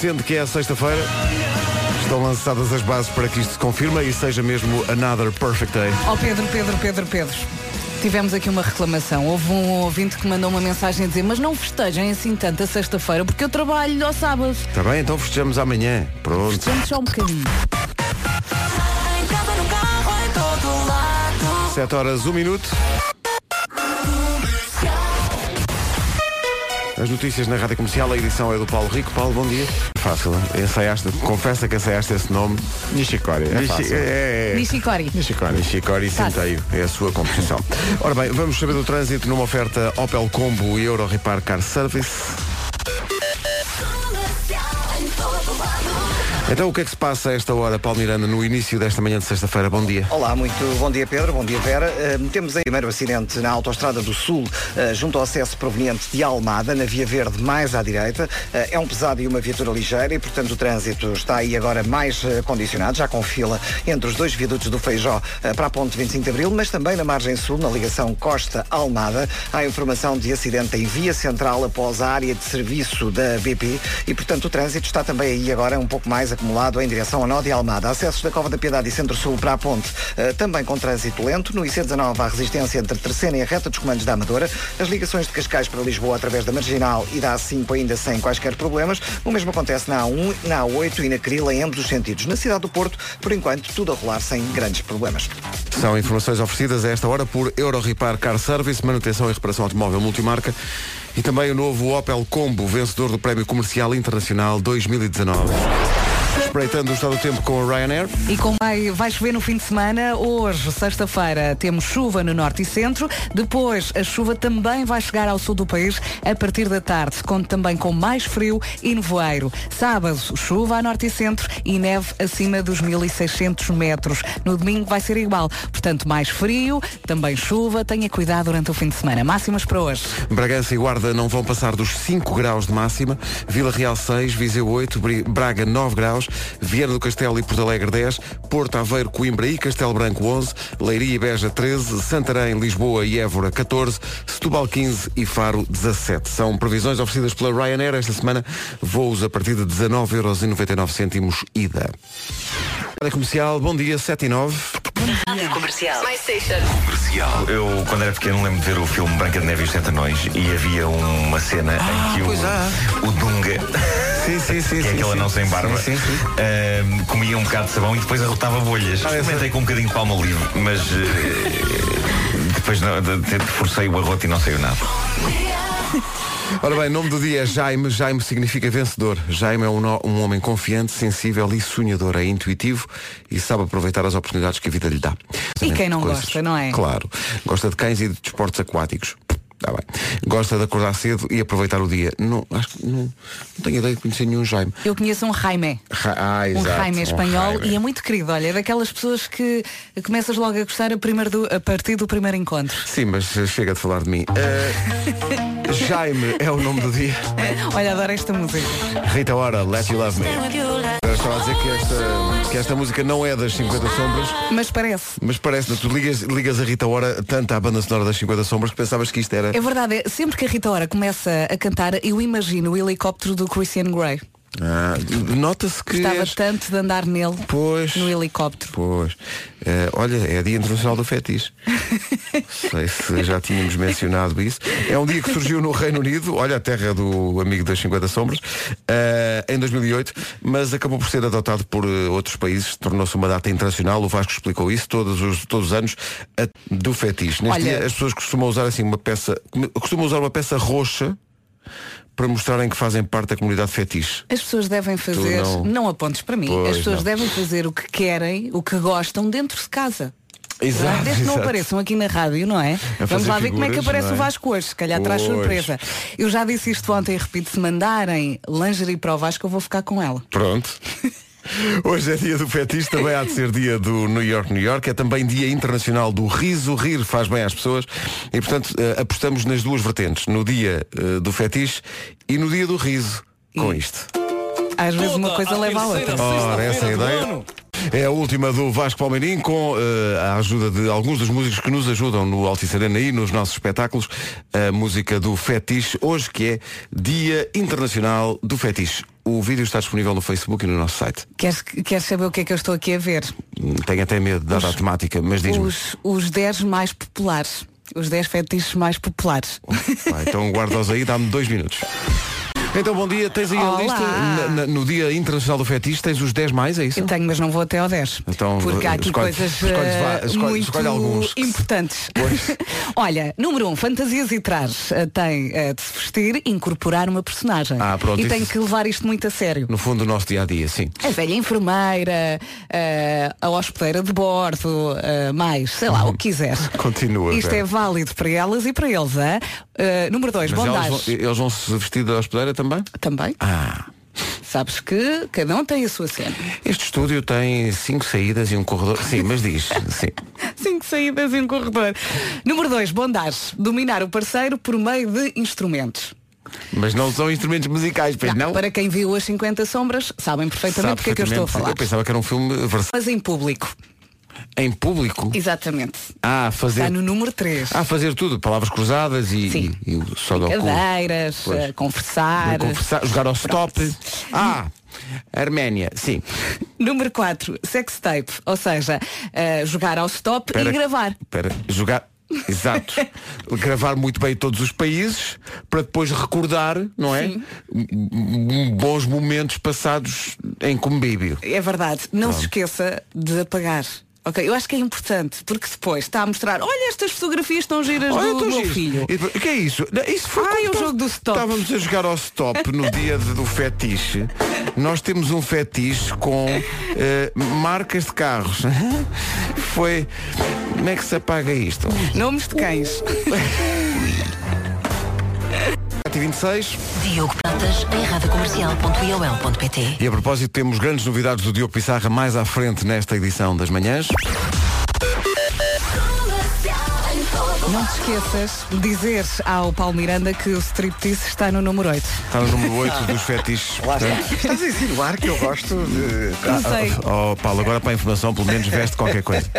sendo que é sexta-feira, estão lançadas as bases para que isto se confirme e seja mesmo another perfect day. Ó Pedro, Pedro, Pedro, Pedro. Tivemos aqui uma reclamação. Houve um ouvinte que mandou uma mensagem a dizer mas não festejem assim tanto a sexta-feira porque eu trabalho ao sábado. Está bem? Então festejamos amanhã. Pronto. Festejamos só um bocadinho. 7 horas, 1 minuto. As notícias na Rádio Comercial, a edição é do Paulo Rico. Paulo, bom dia. Fácil, ensaiaste, confessa que ensaiaste esse nome. Nishikori, é Nishi- fácil. é, é, Nishikori. Nishikori. Nishikori Senteio, é a sua composição. Ora bem, vamos saber do trânsito numa oferta Opel Combo e Euro Repar Car Service. Então o que é que se passa a esta hora, Paulo Miranda, no início desta manhã de sexta-feira? Bom dia. Olá, muito bom dia Pedro, bom dia Vera. Uh, temos aí o primeiro acidente na Autostrada do Sul, uh, junto ao acesso proveniente de Almada, na Via Verde mais à direita. Uh, é um pesado e uma viatura ligeira e, portanto, o trânsito está aí agora mais condicionado, já com fila entre os dois viadutos do Feijó para a ponte 25 de Abril, mas também na margem sul, na ligação Costa-Almada. Há informação de acidente em via central após a área de serviço da BP e, portanto, o trânsito está também aí agora um pouco mais acumulado em direção a Nó de Almada. Acessos da Cova da Piedade e Centro-Sul para a ponte, eh, também com trânsito lento. No IC19 há resistência entre Terceira e a reta dos comandos da Amadora. As ligações de Cascais para Lisboa através da Marginal e da A5 ainda sem quaisquer problemas. O mesmo acontece na A1, na A8 e na Crila em ambos os sentidos. Na cidade do Porto, por enquanto, tudo a rolar sem grandes problemas. São informações oferecidas a esta hora por Euro Repar Car Service, manutenção e reparação automóvel multimarca e também o novo Opel Combo, vencedor do Prémio Comercial Internacional 2019. Espreitando o estado do tempo com a Ryanair. E como vai, vai chover no fim de semana, hoje, sexta-feira, temos chuva no norte e centro. Depois, a chuva também vai chegar ao sul do país a partir da tarde, conto também com mais frio e nevoeiro. Sábado, chuva a norte e centro e neve acima dos 1600 metros. No domingo vai ser igual. Portanto, mais frio, também chuva. Tenha cuidado durante o fim de semana. Máximas para hoje. Bragança e Guarda não vão passar dos 5 graus de máxima. Vila Real 6, Viseu 8, Bri- Braga 9 graus, Viana do Castelo e Porto Alegre 10, Porto Aveiro, Coimbra e Castelo Branco 11, Leiria e Beja 13, Santarém, Lisboa e Évora 14, Setúbal 15 e Faro 17. São previsões oferecidas pela Ryanair esta semana. Voos a partir de 19,99€ ida. Comercial, bom dia, 7 e 9. Comercial. Comercial. Eu, quando era pequeno, lembro de ver o filme Branca de Neve e os Sete Anões e havia uma cena em que o, o Dunga, Sim, sim, sim. que é aquele sim. anão sem barba, Sim, sim, sim. ahm, comia um bocado de sabão e depois arrotava bolhas. Ah, Experimentei com um bocadinho de palma livre, mas eh, depois não, de- de- forcei o arroto e não saiu nada. Ora bem, nome do dia é Jaime. Jaime significa vencedor. Jaime é um, um homem confiante, sensível e sonhador. É intuitivo e sabe aproveitar as oportunidades que a vida lhe dá. E quem não Coisas. gosta, não é? Claro. Gosta de cães e de desportos aquáticos. Tá bem. Gosta de acordar cedo e aproveitar o dia. Não, acho que não, não tenho ideia de conhecer nenhum Jaime. Eu conheço um Jaime. Ra- ah, Um exato, Jaime espanhol Jaime. e é muito querido, olha, é daquelas pessoas que começas logo a gostar a, do- a partir do primeiro encontro. Sim, mas eh, chega de falar de mim. Eh, Jaime é o nome do dia. Olha, adoro esta música. Rita Ora, Let You Love Me. Estava a dizer que esta, que esta música não é das 50 Sombras, Mas parece. mas parece tu ligas, ligas a Rita Ora tanto à banda sonora das 50 Sombras que pensavas que isto era. É verdade, sempre que a Rita Ora começa a cantar, eu imagino o helicóptero do Christian Grey. Ah, Nota-se que. Gostava és- tanto de andar nele Pois. no helicóptero. Pois. Eh, olha, é Dia Internacional do Fetiche. Sei se já tínhamos mencionado isso. É um dia que surgiu no Reino Unido, olha, a terra do amigo das 50 Sombras, eh, em 2008, mas acabou por ser adotado por eh, outros países, tornou-se uma data internacional, o Vasco explicou isso, todos os, todos os anos, a- do fetiche. Neste Olha- dia as pessoas costumam usar assim uma peça, costumam usar uma peça roxa para mostrarem que fazem parte da comunidade fetiche. As pessoas devem fazer, não- não... apontes para mim, Pois, as pessoas não. devem fazer o que querem, o que gostam dentro de casa. Exato, Desde que não apareçam aqui na rádio, não é? Vamos lá ver como é que aparece é? o Vasco hoje, se calhar traz Pois. surpresa. Eu já disse isto ontem e repito, se mandarem lingerie para o Vasco, eu vou ficar com ela. Pronto. Hoje é dia do fetiche, também há de ser dia do New York, New York. É também dia internacional do riso. Rir faz bem às pessoas. E, portanto, eh, apostamos nas duas vertentes. No dia eh, do fetiche e no dia do riso. Com isto. Às vezes uma coisa leva à outra. Ora, essa é a ideia. É a última do Vasco Palmeirim com eh, a ajuda de alguns dos músicos que nos ajudam no Altice Arena e nos nossos espetáculos. A música do Fetiche, hoje que é Dia Internacional do Fetiche. O vídeo está disponível no Facebook e no nosso site. Queres, queres saber o que é que eu estou aqui a ver? Tenho até medo, dada a temática, mas diz-me. Os, os 10 mais populares. Os 10 fetiches mais populares. Vai, então guarda-os aí, dá-me dois minutos. Então, bom dia. Tens aí Olá. a lista. Na- na- no Dia Internacional do Fetiche, tens os 10 mais, é isso? Eu tenho, mas não vou até ao 10. Então, porque há aqui escolhe- coisas escolhe eh, escolhe- muito escolhe alguns. importantes. Olha, número 1, um, fantasias e trajes. Eh, Tem eh, de se vestir, incorporar uma personagem. Ah, pronto, e tem que levar isto muito a sério. No fundo, o nosso dia a dia, sim. A velha enfermeira, eh, a hospedeira de bordo, eh, mais, sei lá, o que quiseres. Continua. Isto Vera. é válido para elas e para eles. Eh, número 2, Mas elas bondage. vão, eles vão se vestir da hospedeira também? Também. Ah. Sabes que cada um tem a sua cena. Este estúdio tem cinco saídas e um corredor. Sim, mas diz. Sim. Cinco saídas e um corredor. Número 2, bondage. Dominar o parceiro por meio de instrumentos. Mas não são instrumentos musicais, pois não? Para quem viu as 50 sombras, sabem perfeitamente Sabe do que é que eu estou a falar. Eu pensava que era um filme versátil. Mas em público. Em público? Exatamente. Ah, fazer. Está no número 3. Ah, fazer tudo, palavras cruzadas e, Sim. e, e. Cadeiras, eh, conversar. Conversar, jogar ao stop. Ah, Arménia, sim. Número 4, sex tape. Ou seja, eh, jogar ao stop Espera- e gravar. Espera, jogar. Exato. Gravar muito bem todos os países para depois recordar, não é? Sim. Bons momentos passados em convívio. É verdade. Não se esqueça de apagar. Ok, eu acho que é importante, porque depois está a mostrar, olha estas fotografias estão giras Olha, do meu filho. E O que é isso? Isso foi Ai, quando o jogo do stop. Estávamos a jogar ao stop no dia de- do fetiche. Nós temos um fetiche com eh, marcas de carros. Foi. Como é que se apaga isto? Nomes de cães. 26 Diogo Pratas em radiocomercial.iol.pt E a propósito, temos grandes novidades do Diogo Pissarra mais à frente nesta edição das manhãs. Não te esqueças de dizer ao Paulo Miranda que o striptease está no número 8. Está no número 8 dos fetiches. Lá está. Portanto, Estás a insinuar que eu gosto de. Não sei. Oh, Paulo, agora para a informação, pelo menos veste qualquer coisa.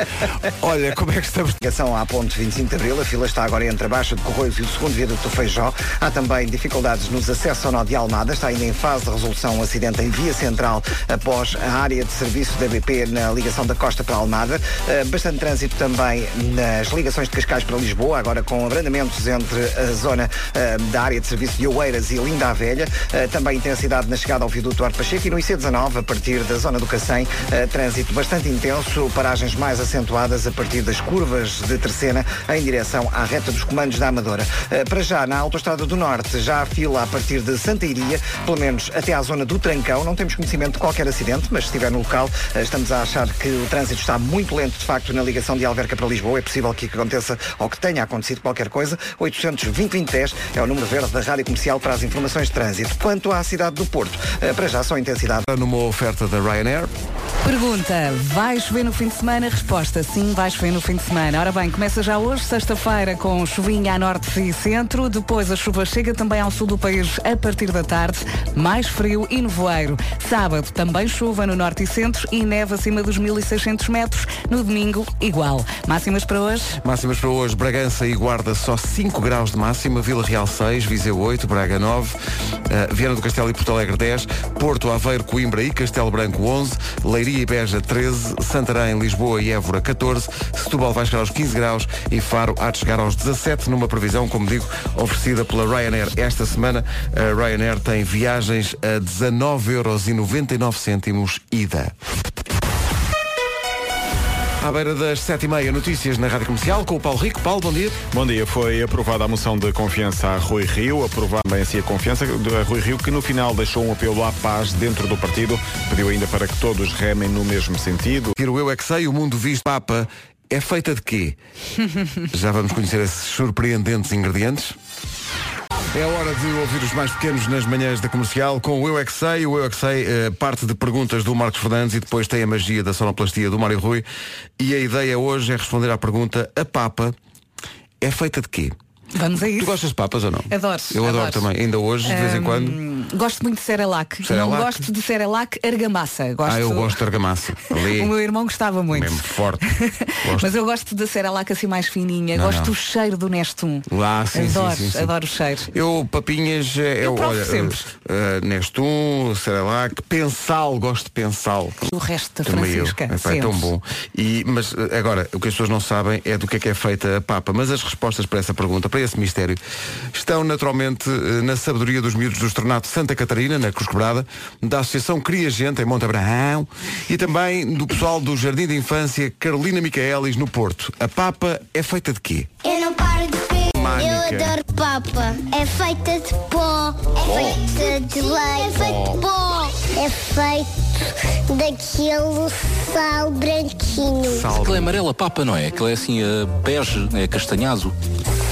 Olha, como é que estamos? Ligação à ponte 25 de Abril, a fila está agora entre a Baixa de Corroios e o segundo viaduto do Feijó. Há também dificuldades nos acessos ao nó de Almada, está ainda em fase de resolução um acidente em via central após a área de serviço da BP na ligação da Costa para Almada. Uh, bastante trânsito também nas ligações de Cascais para Lisboa, agora com abrandamentos entre a zona uh, da área de serviço de Oeiras e Linda a Velha. Uh, também intensidade na chegada ao viaduto Duarte Pacheco e no IC19, a partir da zona do Cacém, uh, trânsito bastante intenso, paragens mais acentuadas a partir das curvas de Terceira em direção à reta dos comandos da Amadora. Para já, na Autostrada do Norte, já há fila a partir de Santa Iria, pelo menos até à zona do Trancão. Não temos conhecimento de qualquer acidente, mas se estiver no local, estamos a achar que o trânsito está muito lento, de facto, na ligação de Alverca para Lisboa. É possível que aconteça ou que tenha acontecido qualquer coisa. 820-2010 é o número verde da Rádio Comercial para as informações de trânsito. Quanto à cidade do Porto, uh, para já só intensidade. Numa oferta da Ryanair. Pergunta, vai chover no fim de semana? Resposta, sim, vai chover no fim de semana. Ora bem, começa já hoje, sexta-feira, com chuvinha a norte e centro. Depois a chuva chega também ao sul do país a partir da tarde. Mais frio e nevoeiro. Sábado, também chuva no norte e centro e neve acima dos 1600 metros. No domingo, igual. Máximas para hoje? Máximas para hoje, Bragança e Guarda só 5 graus de máxima, Vila Real 6, Viseu 8, Braga 9, uh, Viana do Castelo e Porto Alegre 10, Porto, Aveiro, Coimbra e Castelo Branco 11, Leiria e Beja 13, Santarém, Lisboa e Évora 14, Setúbal vai chegar aos 15 graus e Faro há de chegar aos 17 numa previsão, como digo, oferecida pela Ryanair esta semana. A Ryanair tem viagens a 19,99€ ida. À beira das 7h30, notícias na Rádio Comercial com o Paulo Rico. Paulo, bom dia. Bom dia. Foi aprovada a moção de confiança a Rui Rio, aprovada também assim a confiança de Rui Rio, que no final deixou um apelo à paz dentro do partido. Pediu ainda para que todos remem no mesmo sentido. Tiro eu é que sei, o mundo visto Papa é feita de quê? Já vamos conhecer esses surpreendentes ingredientes. É hora de ouvir os mais pequenos nas manhãs da comercial com o Eu é que sei. O Eu é que sei eh, parte de perguntas do Marcos Fernandes e depois tem a magia da sonoplastia do Mário Rui. E a ideia hoje é responder à pergunta: a papa é feita de quê? Vamos a Tu isso. gostas de papas ou não? Adoro, Eu adoro, adoro. também. Ainda hoje, de vez em quando. Hum, Gosto muito de Cerelac. Não gosto de Cerelac argamassa. Gosto... Ah, eu gosto de argamassa. O meu irmão gostava muito. Mesmo forte. Mas eu gosto da Cerelac assim mais fininha. Não, gosto não. do cheiro do Nestum. Ah, sim, sim, adoro, sim, sim. adoro o cheiro. Eu, papinhas, é, Eu provo olha, sempre. uh, Nestum, Cerelac, Pensal, gosto de Pensal. O resto da Também eu. Francisca. Epá, é tão bom. E, mas agora, o que as pessoas não sabem é do que é que é feita a papa. Mas as respostas para essa pergunta, para esse mistério, estão naturalmente uh, na sabedoria dos miúdos do Estornato Santa Catarina, na Cruz Quebrada, da Associação Cria Gente, em Monte Abraão, e também do pessoal do Jardim de Infância Carolina Micaelis, no Porto. A papa é feita de quê? Eu não paro de ver. Mânica. Eu adoro papa. É feita de pó. É feita de leite. É feito de pó. É feito daquele sal branquinho. Sal. Aquela é amarela papa, não é? Aquela é assim, a bege, é castanhazo.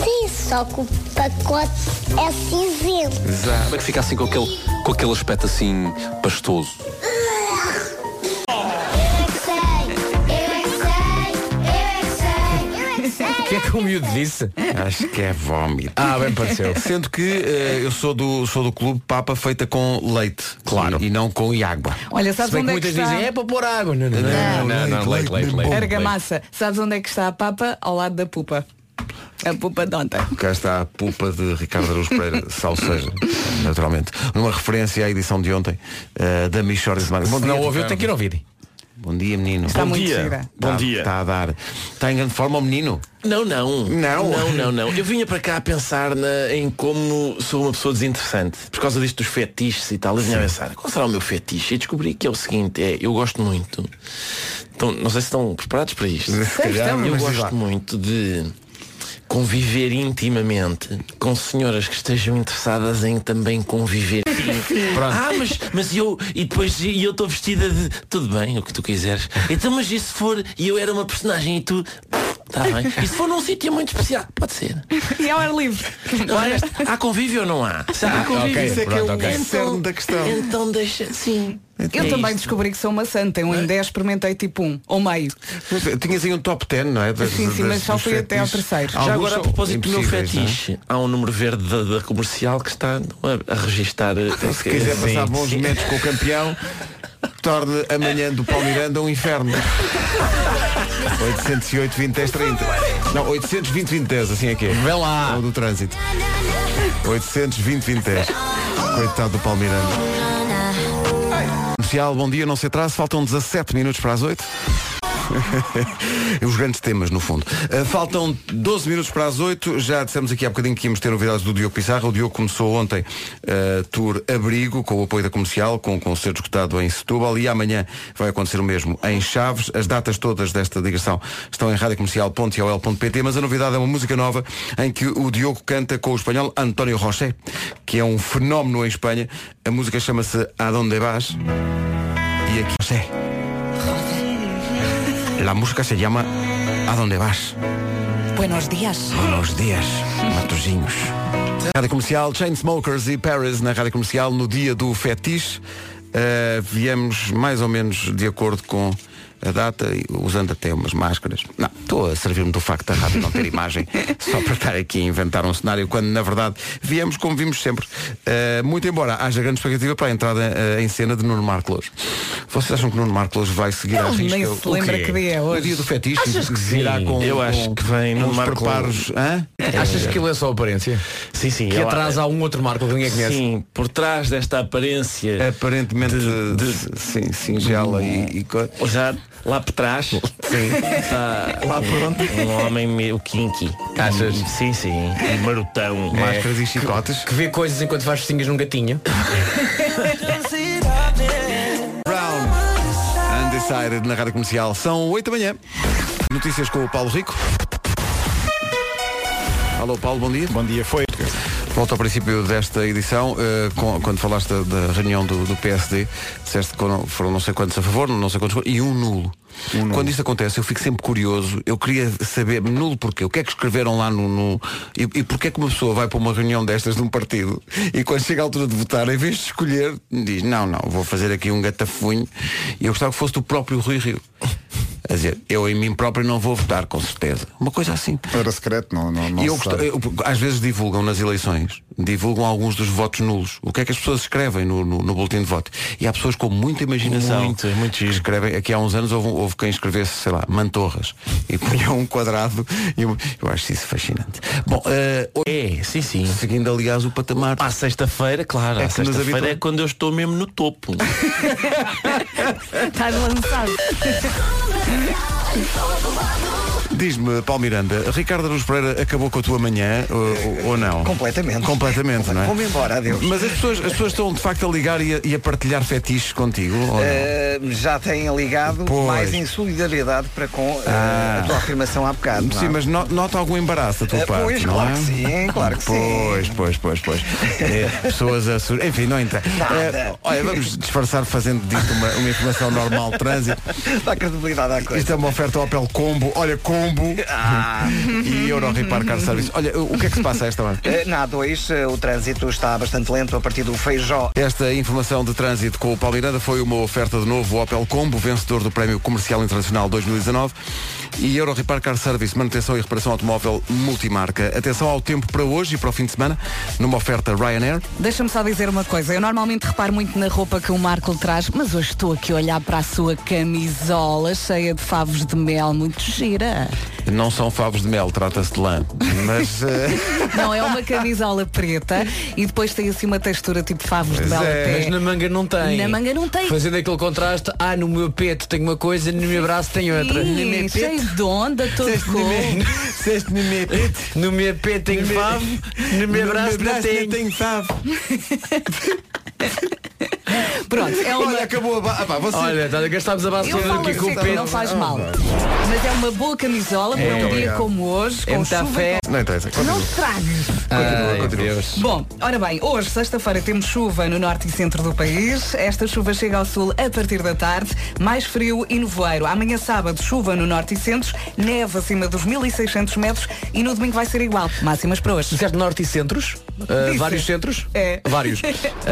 Sim, só que o pacote é cinzento. Exato. Como é que fica assim com aquele, com aquele aspecto assim pastoso? Que sei. O que é que o miúdo disse? Acho que é vómito. Ah, bem pareceu. Sendo que eh, eu sou do, sou do clube papa feita com leite. Claro. E, e não com água. Olha, Se sabes que onde é que muitas está? dizem, é para pôr água. Não, não, não. Não, não, leite, leite, leite. Argamassa. Sabes onde é que está a papa? Ao lado da pupa. A pupa de ontem. Cá está a pupa de Ricardo Araújo Pereira, salseja, naturalmente. Numa referência à edição de ontem eh, da Michordia de Magos. Bom Se não ouviu, Ricardo. tem que ir ouvir. Bom dia, menino. Está Bom muito dia. gira. Bom Está- dia. Está a dar. Está em grande forma o menino. Não, não. Não? Não, não, não. Eu vinha para cá a pensar na- em como sou uma pessoa desinteressante. Por causa disto dos fetiches e tal. Eu vinha a pensar, qual será o meu fetiche? E descobri que é o seguinte, é, eu gosto muito. Então, não sei se estão preparados para isto. Eu mas diz gosto muito de conviver intimamente com senhoras que estejam interessadas em também conviver. ah, mas, mas eu e depois e eu estou vestida de tudo bem, o que tu quiseres. Então, mas e se for e eu era uma personagem e tu Tá bem. E se for num sítio muito especial, pode ser. E ao ar livre. Há convívio ou não há? Se há convívio, ok, Isso é que é o ok. cerne da questão. então deixa. Sim. Eu É também isto. descobri que sou uma santa. Eu em 10 experimentei tipo um, ou meio. Tinhas aí um top 10, não é? Das- Sim, sim, mas das- só dos fui até ao terceiro. Já agora, a propósito do meu é? fetiche, há um número verde da, da comercial que está a, a registar. eh, Se quiser passar bons momentos com o campeão, torne amanhã do Palmiranda um inferno. 808 20 10 30. Não, 820 20 10, assim é que é. Vê lá. É o do trânsito. 820 20 10. Coitado do Palmiranda. Comercial, bom dia, não se atrase, faltam 17 minutos para as 8. Os grandes temas, no fundo. Uh, faltam 12 minutos para as 8. Já dissemos aqui há bocadinho que íamos ter novidades do Diogo Pissarra. O Diogo começou ontem uh, Tour Abrigo, com o apoio da comercial, com o concerto escutado em Setúbal. E amanhã vai acontecer o mesmo em Chaves. As datas todas desta digressão estão em radiocomercial.ol.pt. Mas a novidade é uma música nova em que o Diogo canta com o espanhol António Roché, que é um fenómeno em Espanha. A música chama-se Adonde Vas. E aqui. José. La música se llama A Donde Vas. Buenos dias. Buenos dias, matozinhos. Rádio Comercial, Chainsmokers e Paris na Rádio Comercial no dia do fetiche. Uh, viemos mais ou menos de acordo com a data, e usando até umas máscaras. Não, estou a servir-me do facto da rádio não ter imagem, só para estar aqui a inventar um cenário, quando na verdade viemos como vimos sempre. Uh, muito embora haja grande expectativa para a entrada uh, em cena de Nuno Marcos. Vocês acham que Nuno Marcos vai seguir à Ele risca? nem o- se o lembra que dia é O hoje. dia do fetiche Achas que virá sim? com Eu acho com que vem Nuno uns Marco- preparos. Hã? Achas que aquilo é só aparência? Sim, sim. Que atrás há um outro Marco que ninguém conhece? Sim, por trás desta aparência Aparentemente De- de- sim, singela e, e co- já lá por trás está lá pronto um homem meio kinky Achas? sim sim e marotão máscaras e chicotes. Que vê coisas enquanto faz festinhas num gatinho. Brown. Undecided na rádio comercial. São 8 da manhã. Notícias com o Paulo Rico. Alô Paulo, bom dia. Bom dia, foi. Volto ao princípio desta edição, eh, com- quando falaste da, da reunião do, do PSD, disseste que foram, foram não sei quantos a favor, não sei quantos contra, e um nulo. Quando isto acontece, eu fico sempre curioso, eu queria saber, nulo porquê? O que é que escreveram lá no. no e, e porquê é que uma pessoa vai para uma reunião destas de um partido e quando chega a altura de votar, em vez de escolher, diz, não, não, vou fazer aqui um gatafunho e eu gostava que fosse do próprio Rui Rio. A dizer, eu em mim próprio não vou votar, com certeza. Uma coisa assim. Era secreto, não, não, não E eu se gosto- sabe. eu- às vezes divulgam nas eleições, divulgam alguns dos votos nulos. O que é que as pessoas escrevem no, no, no boletim de voto? E há pessoas com muita imaginação. Muito, muito que escrevem, aqui há uns anos houve, houve quem escrevesse, sei lá, mantorras. E punha um quadrado. E eu, eu acho isso fascinante. Bom, eh, É, sim, sim. seguindo aliás o patamar. À sexta-feira, claro, É sexta-feira é quando eu estou mesmo no topo. Estás lançado. i'm so Yeah. Diz-me, Paulo Miranda, Ricardo Aruz Pereira acabou com a tua manhã ou, ou não? Completamente. Completamente, não é? Vou-me embora, adeus. Mas as pessoas, as pessoas estão de facto a ligar e a, e a partilhar fetiches contigo? não? Eh, já têm ligado Pois. mais em solidariedade para com eh, Ah. a tua afirmação há bocado. não é? Sim, mas no- nota algum embaraço da tua Eh, parte, pois, não claro é? que sim, claro que sim. Pois, pois, pois, pois. É, pessoas a sur... Enfim, não entra. Eh, olha, vamos disfarçar fazendo disto uma, uma informação normal de trânsito. Dá credibilidade à coisa. Isto é uma oferta Opel Combo. Olha, Combo. Ah. e Euro Repar Car Service. Olha, o que é que se passa a esta hora? Eh, na A2, eh, o trânsito está bastante lento a partir do Feijó. Esta informação de trânsito com o Paulo Miranda foi uma oferta de novo Opel Combo, vencedor do Prémio Comercial Internacional 2019 e Euro Repar Car Service, manutenção e reparação automóvel multimarca. Atenção ao tempo para hoje e para o fim de semana, numa oferta Ryanair. Deixa-me só dizer uma coisa. Eu normalmente reparo muito na roupa que o Marco traz, mas hoje estou aqui a olhar para a sua camisola cheia de favos de mel, muito gira. Não são favos de mel, trata-se de lã. Mas eh, Não, é uma camisola preta e depois tem assim uma textura tipo favos de mel é. até. Mas na manga não tem. Na manga não tem. Fazendo aquele contraste, ah, no meu peito tem uma coisa, no meu braço tem outra. No meu Sim, peito, de onda, todo com. Disseste no meu peito. no meu peito No meu- favo, no meu braço não tem. favo. Pronto, é uma. Olha, acabou a ba... ah, pá, você... Olha, tá, gastámos a base toda aqui com assim, o peito. não faz mal. Mas é uma boa camisola para um dia como hoje, É com muita chuva. fé. Não interessa. Não Continua. estragues. Ai, continua. Deus. Bom, ora bem, hoje, sexta-feira, temos chuva no norte e centro do país. Esta chuva chega ao sul a partir da tarde, mais frio e nevoeiro. Amanhã, sábado, chuva no norte e centro, neve acima dos 1600 metros e no domingo vai ser igual. Máximas para hoje. Disseste norte e centros? Ah, Disse. vários centros? É. Vários. Sei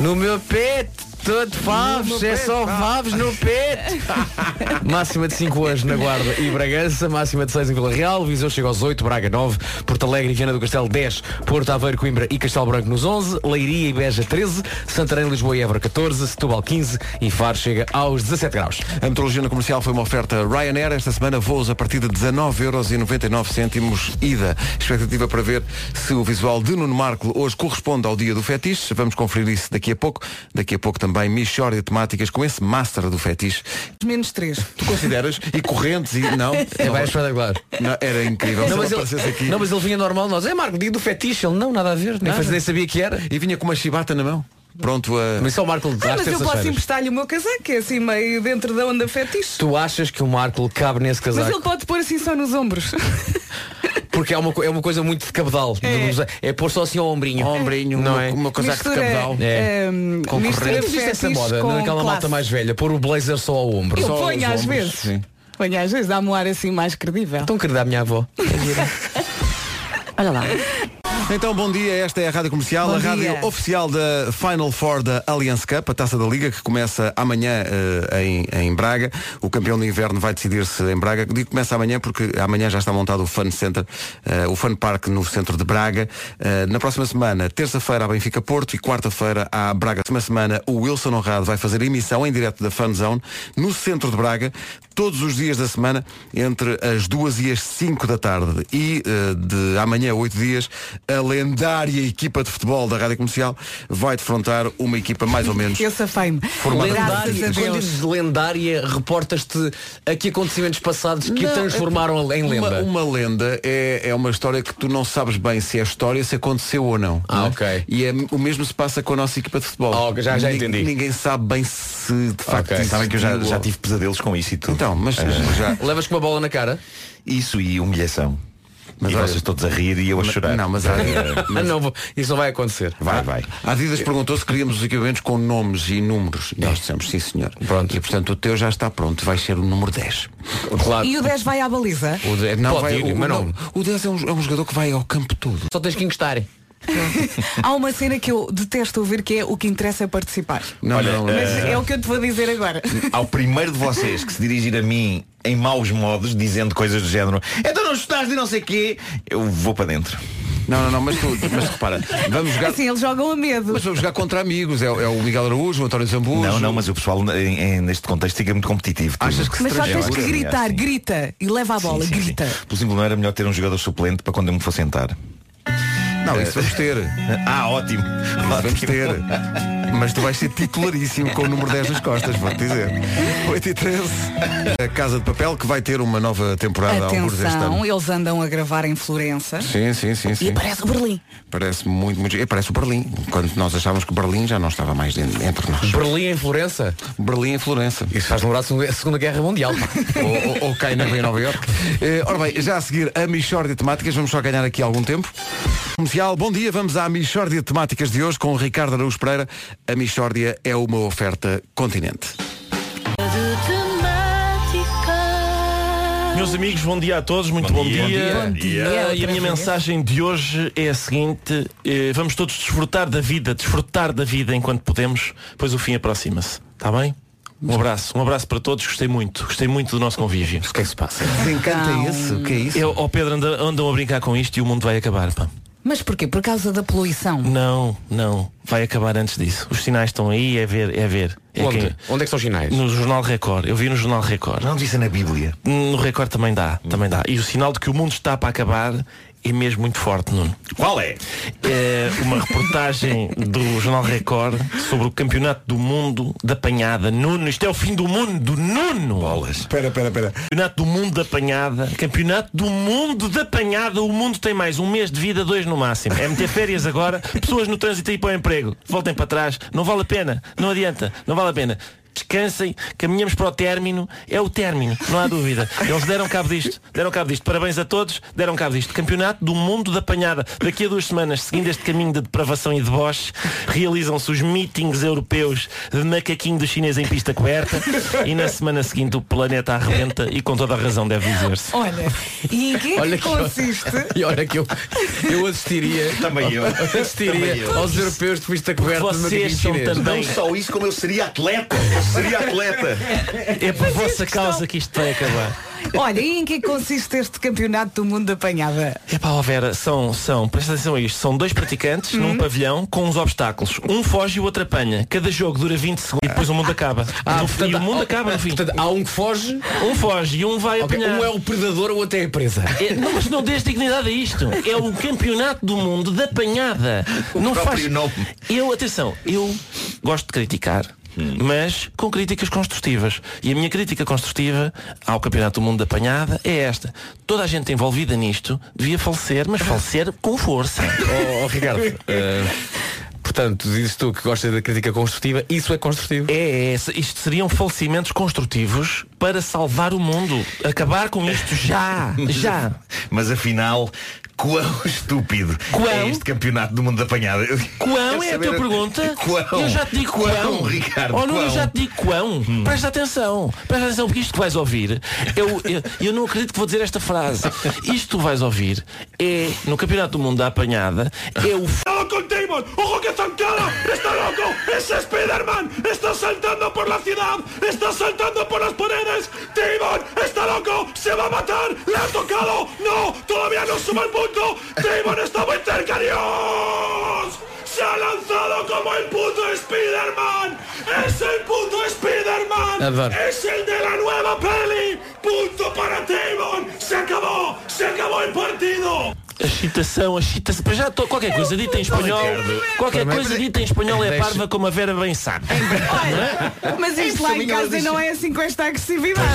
No meu peito, todo favos, é só favos no peito. máxima de 5 hoje na Guarda e Bragança, máxima de 6 em Vila Real, Viseu chega aos 8, Braga 9, Porto Alegre e Viana do Castelo 10, Porto Aveiro, Coimbra e Castelo Branco nos 11, Leiria e Beja 13, Santarém, Lisboa e Évora 14, Setúbal 15 e Faro chega aos 17 graus. A metrologia no comercial foi uma oferta Ryanair. Esta semana voos a partir de 19,99€ ida. Expectativa para ver se o visual de Nuno Marco hoje corresponde ao dia do fetiche. Vamos conferir isso daqui a pouco. Daqui a pouco também Michória temáticas com esse master do fetiche. Menos 3. Tu consideras? E correntes e não? É espetacular. Não, era incrível. Não mas, ele aqui não, mas ele vinha normal, nós. É Marco, dia do fetiche, ele não, nada a ver, nem, Nada. faz- nem sabia que era. e vinha com uma chibata na mão. Pronto a. Mas só o Marco Ah, mas eu posso emprestar-lhe o meu casaco, que é assim meio dentro da onda fetiche. Tu achas que o Marco cabe nesse Mas casaco? ele pode pôr assim só nos ombros. Porque é uma, é uma coisa muito de cabedal. É. É, pôr só assim ao ombrinho. Ombrinho, não uma, é? uma de Mistura, cabedal. É. ehm, Com mistura correntes. Existe essa moda com naquela malta classe. mais velha, pôr o blazer só ao ombro. Eu Só ponho às ombros, vezes. sim. Ponho às vezes, dá-me um ar assim mais credível. Então querida a minha avó. Olha lá. Então, bom dia, esta é a Rádio Comercial, Bom a dia. rádio oficial da Final Four da Allianz Cup, a taça da Liga, que começa amanhã eh, em, em Braga. O campeão do inverno vai decidir-se em Braga. Digo começa amanhã porque amanhã já está montado o Fun Center, eh, o Fun Park no centro de Braga. Eh, na próxima semana, terça-feira, a Benfica Porto e quarta-feira, a Braga. Na próxima semana, o Wilson Honrado vai fazer emissão em direto da Fun Zone no centro de Braga, todos os dias da semana, entre as duas e as 5 da tarde. E eh, de amanhã a 8 dias, a lendária equipa de futebol da Rádio Comercial vai defrontar uma equipa mais ou menos. Eu safei-me. A Lendária, quando dizes lendária, reportas-te aqui acontecimentos passados que Não, a transformaram em lenda. Uma, uma lenda é, é uma história que tu não sabes bem se é história, se aconteceu ou não. Ah, não é? ok. E é- o mesmo se passa com a nossa equipa de futebol. Ah, ok, já- já entendi. Ninguém sabe bem se de facto Ok. existiu Sabem que eu já, já tive pesadelos com isso e tudo. Então, mas já. Levas com uma bola na cara? Isso e humilhação. Mas e olha- vocês todos a rir e eu a chorar. Não, mas há- Ah, não, vou- isso não vai acontecer. Vai, vai. A Adidas perguntou se queríamos os equipamentos com nomes e números. E nós dissemos sim, senhor. Pronto. E portanto o teu já está pronto, vai ser o número 10. Claro. E o 10 vai à baliza? O 10, não, Pode vai, ir, o, mas não, não. o 10 é um, é um jogador que vai ao campo todo. Só tens que encostar. Há uma cena que eu detesto ouvir que é o que interessa é participar. Não, Olha, não, Mas eh, é o que eu te vou dizer agora. Ao primeiro de vocês que se dirigir a mim em maus modos, dizendo coisas do género, então não estás de não sei quê, eu vou para dentro. não, não, não, mas, tu, mas repara, vamos jogar. Assim, eles jogam a medo. Mas vamos jogar contra amigos. É, é o Miguel Araújo, o António Zambujo. Não, não, mas o pessoal em- em- neste contexto fica muito competitivo. Achas que se Mas só tens que Sim, gritar, sim. grita e leva a bola, Sim, sim, sim. grita. Pelo simples não era melhor ter um jogador suplente para quando eu me for sentar. Não, isso vamos ter. Ah, ótimo. Vamos ter. Mas tu vais ser titularíssimo com o número 10 nas costas, vou-te dizer. 8 e 13. A Casa de Papel que vai ter uma nova temporada ao alguns deste ano. Atenção, eles andam a gravar em Florença. Sim, sim, sim, E sim. aparece o Berlim. Parece muito, muito. É, parece o Berlim. Quando nós achávamos que o Berlim já não estava mais de- entre nós. Berlim em Florença. Berlim em Florença. Isso faz lembrar a Segunda- a Segunda Guerra Mundial. pá. ou, ou, ou cai na em Nova York. Eh, ora bem, já a seguir a Michórdia de Temáticas, vamos só ganhar aqui algum tempo. Comercial, bom dia, vamos à Michórdia de Temáticas de hoje com o Ricardo Araújo Pereira. A Michórdia é uma oferta continente. Meus amigos, bom dia a todos, muito bom, dia. Bom dia, outra e a minha vez. mensagem de hoje é a seguinte: eh, vamos todos desfrutar da vida, desfrutar da vida enquanto podemos, pois o fim aproxima-se. Está bem? Um abraço, um abraço para todos, gostei muito, gostei muito do nosso convívio. O que é que se passa? Que encanto é esse? O que é isso? Eu, ó Pedro, anda- andam a brincar com isto e o mundo vai acabar, pá. Mas porquê? Por causa da poluição. Não, não, vai acabar antes disso. Os sinais estão aí, é ver, é ver. É Onde? quem- Onde é que são os sinais? No Jornal Record, eu vi no Jornal Record. Não disse na Bíblia. No Record também dá, também dá. E o sinal de que o mundo está para acabar é mesmo muito forte, Nuno. Qual é? É uma reportagem do Jornal Record sobre o campeonato do mundo da panhada. Nuno, isto é o fim do mundo, Nuno! Bolas. Espera, espera, espera. Campeonato do mundo da panhada. Campeonato do mundo da panhada. O mundo tem mais um mês de vida, dois no máximo. É meter férias agora, pessoas no trânsito aí para o emprego. Voltem para trás. Não vale a pena. Não adianta. Não vale a pena. Descansem, caminhamos para o término, é o término, não há dúvida. Eles deram cabo disto, deram cabo disto. Parabéns a todos, deram cabo disto. Campeonato do mundo da panhada. Daqui a duas semanas, seguindo este caminho de depravação e deboche, realizam-se os meetings europeus de macaquinho do chinês em pista coberta e na semana seguinte o planeta arrebenta e com toda a razão deve dizer-se. Olha, e em que é Olha que que- consiste? E olha que eu, eu assistiria. Também eu. Assistiria Também eu. aos europeus de pista coberta de Vocês macaquinho são chinês. também- Não só isso, como eu seria atleta. Seria atleta. É por vossa causa que isto vai acabar. Olha, e em que é consiste este campeonato do mundo da panhada? Epá, ó Vera, são, são, presta atenção a isto, são dois praticantes num pavilhão com uns obstáculos. Um foge e o outro apanha. Cada jogo dura 20 segundos e depois o mundo acaba. Ah, No- portanto, e o mundo há- acaba no fim. Portanto, há um que foge, Um foge e um vai ok, apanhar. um é o predador, o outro é a presa. É, não, mas não dês dignidade a isto. É o campeonato do mundo da panhada. não próprio faz. nome. Eu, atenção, eu gosto de criticar. Mas com críticas construtivas. E a minha crítica construtiva ao Campeonato do Mundo da Panhada é esta. Toda a gente envolvida nisto devia falecer, mas falecer com força. Oh, oh, Ricardo, eh, portanto, dizes tu que gostas da crítica construtiva, isso é construtivo. É, é, isto seriam falecimentos construtivos para salvar o mundo. Acabar com isto já. Já. Mas afinal, quão estúpido Quão? é este campeonato do mundo da panhada? Eu Quão é a tua pergunta? Quão? Eu já te digo quão. Quão, Ricardo, Oh, não, eu já te digo quão. Presta atenção. Presta atenção, porque isto que vais ouvir, eu, eu, eu não acredito que vou dizer esta frase. Isto que tu vais ouvir é, no Campeonato do Mundo da Apanhada, é o ¡Cuidado con Damon! ¡Ojo que zancada! ¡Está loco! ¡Es Spider-Man! ¡Está saltando por la ciudad! ¡Está saltando por las paredes! ¡Damon! ¡Está loco! ¡Se va a matar! ¡Le ha tocado! ¡No! ¡Todavía no suma el punto! ¡Damon está muy cerca! ¡Dios! ¡Se ha lanzado como el puto Spider-Man! ¡Es el puto Spider-Man! ¡Es el de la nueva peli! ¡Punto para Damon! ¡Se acabó! ¡Se acabó el partido! A excitação, a excitação. Para já, to- qualquer coisa dita em espanhol, qualquer coisa dita em espanhol é parva como a Vera bem sabe. Olha, mas isto lá em casa não é assim com esta agressividade.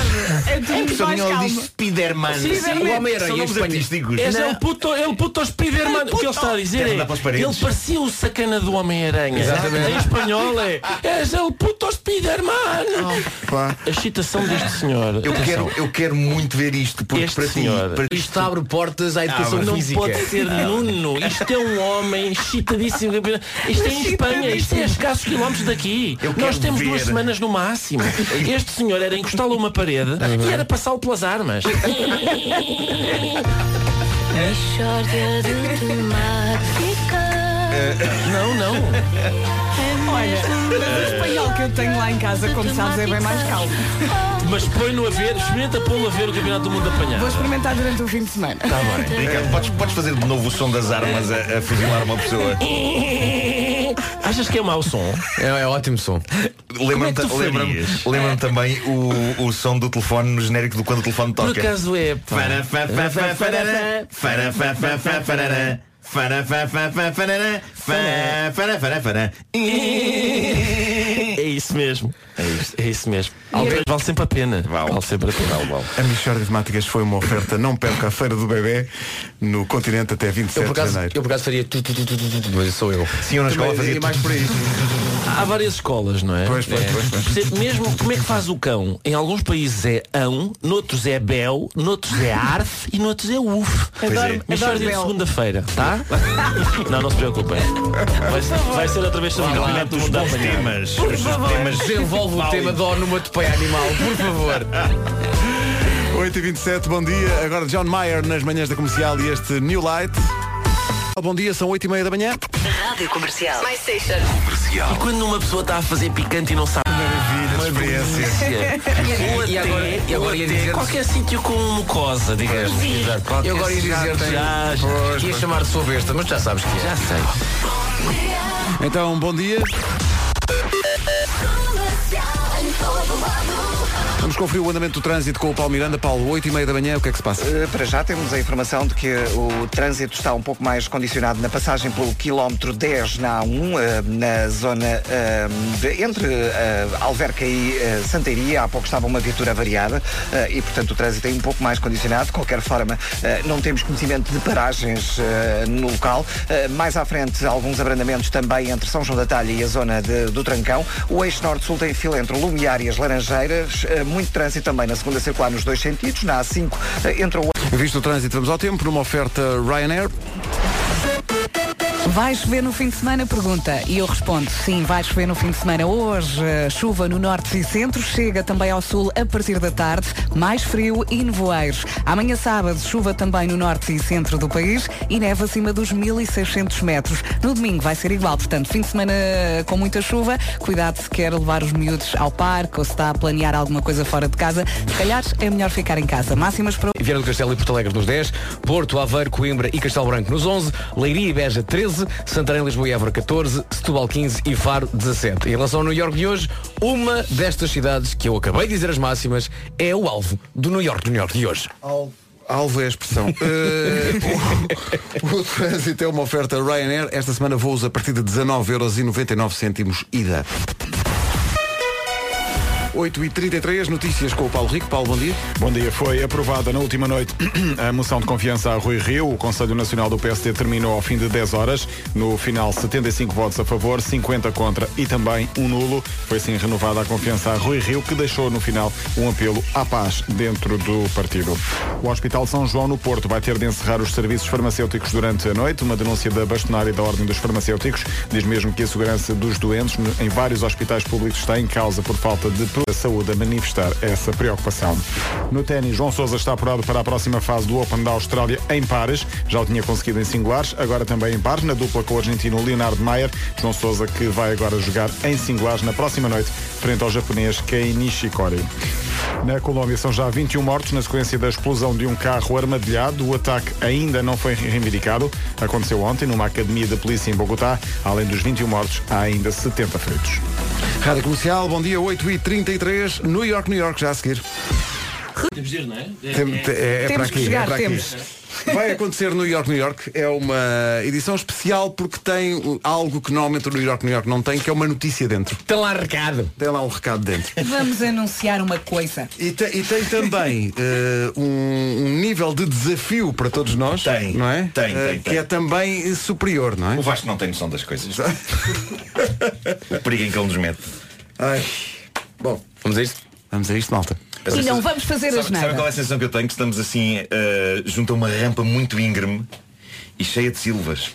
É tudo mais calmo. Spider-Man. O Homem-Aranha artísticos. É o puto, é o puto Spiderman. O que ele está a dizer é ele parecia o sacana do Homem-Aranha. Exatamente. Em espanhol é És o puto Spiderman. Pá. A excitação deste senhor. Eu quero, eu quero muito ver isto, porque para ti, Isto abre portas à educação mas não física. pode ser Nuno. Isto é um homem excitadíssimo. Isto é em Espanha. Isto é a escassos quilómetros daqui. Nós temos ver. duas semanas no máximo. Este senhor era encostá-lo a uma parede e era passá-lo pelas armas. Não, não. Olha, mas o espanhol que eu tenho lá em casa, como sabes, é bem mais calmo. Mas põe-no a ver, experimenta pô-lo a ver o Campeonato do Mundo de apanhar. Vou experimentar durante o fim de semana. Tá bem. Ricardo, podes, podes fazer de novo o som das armas a, a fuzilar uma pessoa? Achas que é mau som? É, é ótimo som. Lembra-me é lembra-me- farias? lembra-me também o, o som do telefone no genérico de quando o telefone Por toca. acaso é. pá. É isso mesmo. É isso, é isso mesmo. Vale sempre a pena. Vale, sempre a pena. A Michórdia de Temáticas foi uma oferta não perca a Feira do Bebê no continente até 27 Eu por de acaso, janeiro. eu por acaso faria tu, tu, tu, tu, tu, tu, mas sou eu. Sim, eu na escola fazia mais por aí. Há várias escolas, não é? Pois, pois, É. pois, pois. Percebe? Mesmo como é que faz o cão? Em alguns países é ão, noutros é bel, noutros é arf e noutros é uf. Pois é. Adoro de bel. segunda-feira, tá? não, não se preocupem. Vai, vai ser outra vez sobre o do Os mundo a bons apanhar. temas. Os temas Desenvolve o tema do onomatopeia animal, por favor. 8h27, bom dia. Agora John Mayer nas manhãs da comercial e este New Light. Bom dia, são 8h30 da manhã. Rádio Comercial. My station. E quando uma pessoa está a fazer picante e não sabe Maravilha, experiência. Ou E agora- e agora ia dizer- qualquer sítio com mucosa, digamos. Qualquer Eu agora ia dizer Já, já, ia chamar de sua besta, mas já sabes que é. já sei. Então, bom dia. down for the Vamos conferir o andamento do trânsito com o Paulo Miranda. Paulo, 8h30 da manhã, o que é que se passa? Uh, Para já temos a informação de que o trânsito está um pouco mais condicionado na passagem pelo quilómetro 10 na A1, uh, na zona uh, de- entre Alverca e Santeiria. Há pouco estava uma viatura variada e, portanto, o trânsito é um pouco mais condicionado. De qualquer forma, não temos conhecimento de paragens no local. Mais à frente, alguns abrandamentos também entre São João da Talha e a zona de- do Trancão. O eixo norte-sul tem fila entre Lumiar e as Laranjeiras. Muito trânsito também na segunda circular nos dois sentidos. Na A5, uh, entre o Visto o trânsito, vamos ao tempo, numa oferta Ryanair. Vai chover no fim de semana? Pergunta. E eu respondo, sim, vai chover no fim de semana. Hoje, chuva no norte e centro, chega também ao sul a partir da tarde, mais frio e nevoeiros. Amanhã sábado, chuva também no norte e centro do país e neve acima dos 1600 metros. No domingo vai ser igual, portanto, fim de semana com muita chuva. Cuidado se quer levar os miúdos ao parque ou se está a planear alguma coisa fora de casa. Se calhar é melhor ficar em casa. Máximas para Viana do Castelo e Porto Alegre nos 10, Porto, Aveiro, Coimbra e Castelo Branco nos 11, Leiria e Beja 13, Santarém, Lisboa e Évora 14, Setúbal 15 e Faro 17. Em relação ao New York de hoje, uma destas cidades que eu acabei de dizer as máximas é o alvo do New York, do New York de hoje. Alvo é a expressão. Eh, o, o trânsito é uma oferta Ryanair. Esta semana voos a partir de 19,99€ ida. 8h33, notícias com o Paulo Rico. Paulo, bom dia. Bom dia. Foi aprovada na última noite a moção de confiança a Rui Rio. O Conselho Nacional do PSD terminou ao fim de 10 horas. No final, 75 votos a favor, 50 contra e também um nulo. Foi assim renovada a confiança a Rui Rio, que deixou no final um apelo à paz dentro do partido. O Hospital São João no Porto vai ter de encerrar os serviços farmacêuticos durante a noite. Uma denúncia da bastonária da Ordem dos Farmacêuticos diz mesmo que a segurança dos doentes em vários hospitais públicos está em causa por falta de da saúde a manifestar essa preocupação. No ténis, João Sousa está apurado para a próxima fase do Open da Austrália em pares. Já o tinha conseguido em singulares, agora também em pares, na dupla com o argentino Leonardo Maier. João Sousa que vai agora jogar em singulares na próxima noite, frente ao japonês Kei Nishikori. Na Colômbia são já 21 mortos na sequência da explosão de um carro armadilhado. O ataque ainda não foi reivindicado. Aconteceu ontem numa academia da polícia em Bogotá. Além dos 21 mortos, há ainda 70 feridos. Rádio Comercial, bom dia, 8h33, New York, New York, já a seguir. Temos de ir, não é? Te- é, é Temos para aqui, chegar, é para aqui. Vai acontecer no New York, New York. É uma edição especial porque tem uh, algo que normalmente o New York, New York não tem, que é uma notícia dentro. Tem lá recado. Tem lá um recado dentro. Vamos anunciar uma coisa. E, te- e tem também eh, um, um nível de desafio para todos nós, Tem, não é? tem, Eh, tem, que tem. é também eh, superior, não é? O Vasco não tem noção das coisas. o perigo em que ele nos mete. Ai, bom, Vamos a isto? vamos a isto, malta. E não vamos fazer Sabe, as sabe qual é a nada. sensação que eu tenho? Que estamos assim eh, junto a uma rampa muito íngreme e cheia de silvas.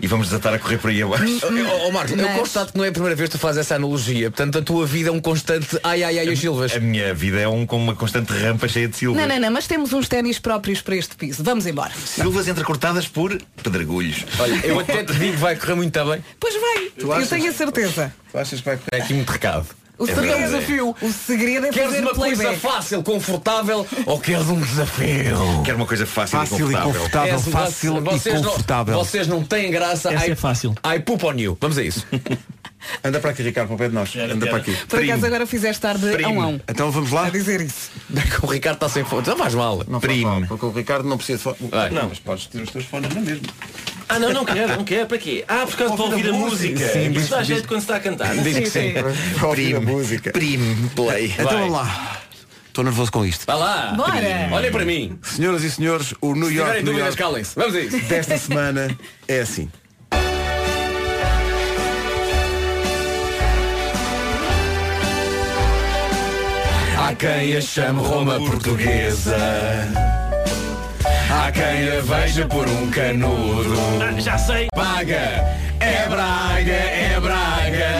e vamos desatar a correr por aí abaixo. Ó oh, Marco, eu Mas- constato que não é a primeira vez que tu fazes essa analogia. Portanto, a tua vida é um constante ai ai ai as silvas. A minha vida é um com uma constante rampa cheia de silvas. Não, não, não, mas temos uns ténis próprios para este piso. Vamos embora. Silvas entrecortadas por pedregulhos. Olha, eu até te digo que vai correr muito bem. Pois vai, eu achas? tenho a certeza. Tu achas que vai É aqui muito recado. O É segredo, é. desafio. o segredo é Queres fazer uma coisa playback. fácil, confortável ou queres um desafio? Quero uma coisa fácil, Fácil e e confortável. confortável, És um- fácil vocês e não- confortável. vocês não têm graça. Essa I, é fácil. I poop on you. Vamos a isso. Anda para aqui, Ricardo, para o pé de nós. Anda para aqui. Por acaso agora fizeste tarde a um a um. Então vamos lá? A dizer isso. o Ricardo está sem fones. Não faz mal. Não faz mal, porque o Ricardo não precisa de fone. Vai. Não, mas podes ter os teus fones na mesma. Ah, não, não quero, não quero. Para quê? Ah, por causa de ouvir a música. Sim, Isto diz- dá diz- jeito quando se está a cantar. Diz que sim. Para ouvir a Prime. música. Prime play. Então Vai. vamos lá. Estou nervoso com isto. Vai lá. Bora. Olhem para mim. Senhoras e senhores, o New Se York, tiverem New dúvidas, York calem-se. Vamos a isso. desta semana é assim. Há quem a chame Roma portuguesa. Há quem a veja por um canudo. Ah, já sei. Paga, é Braga, é Braga.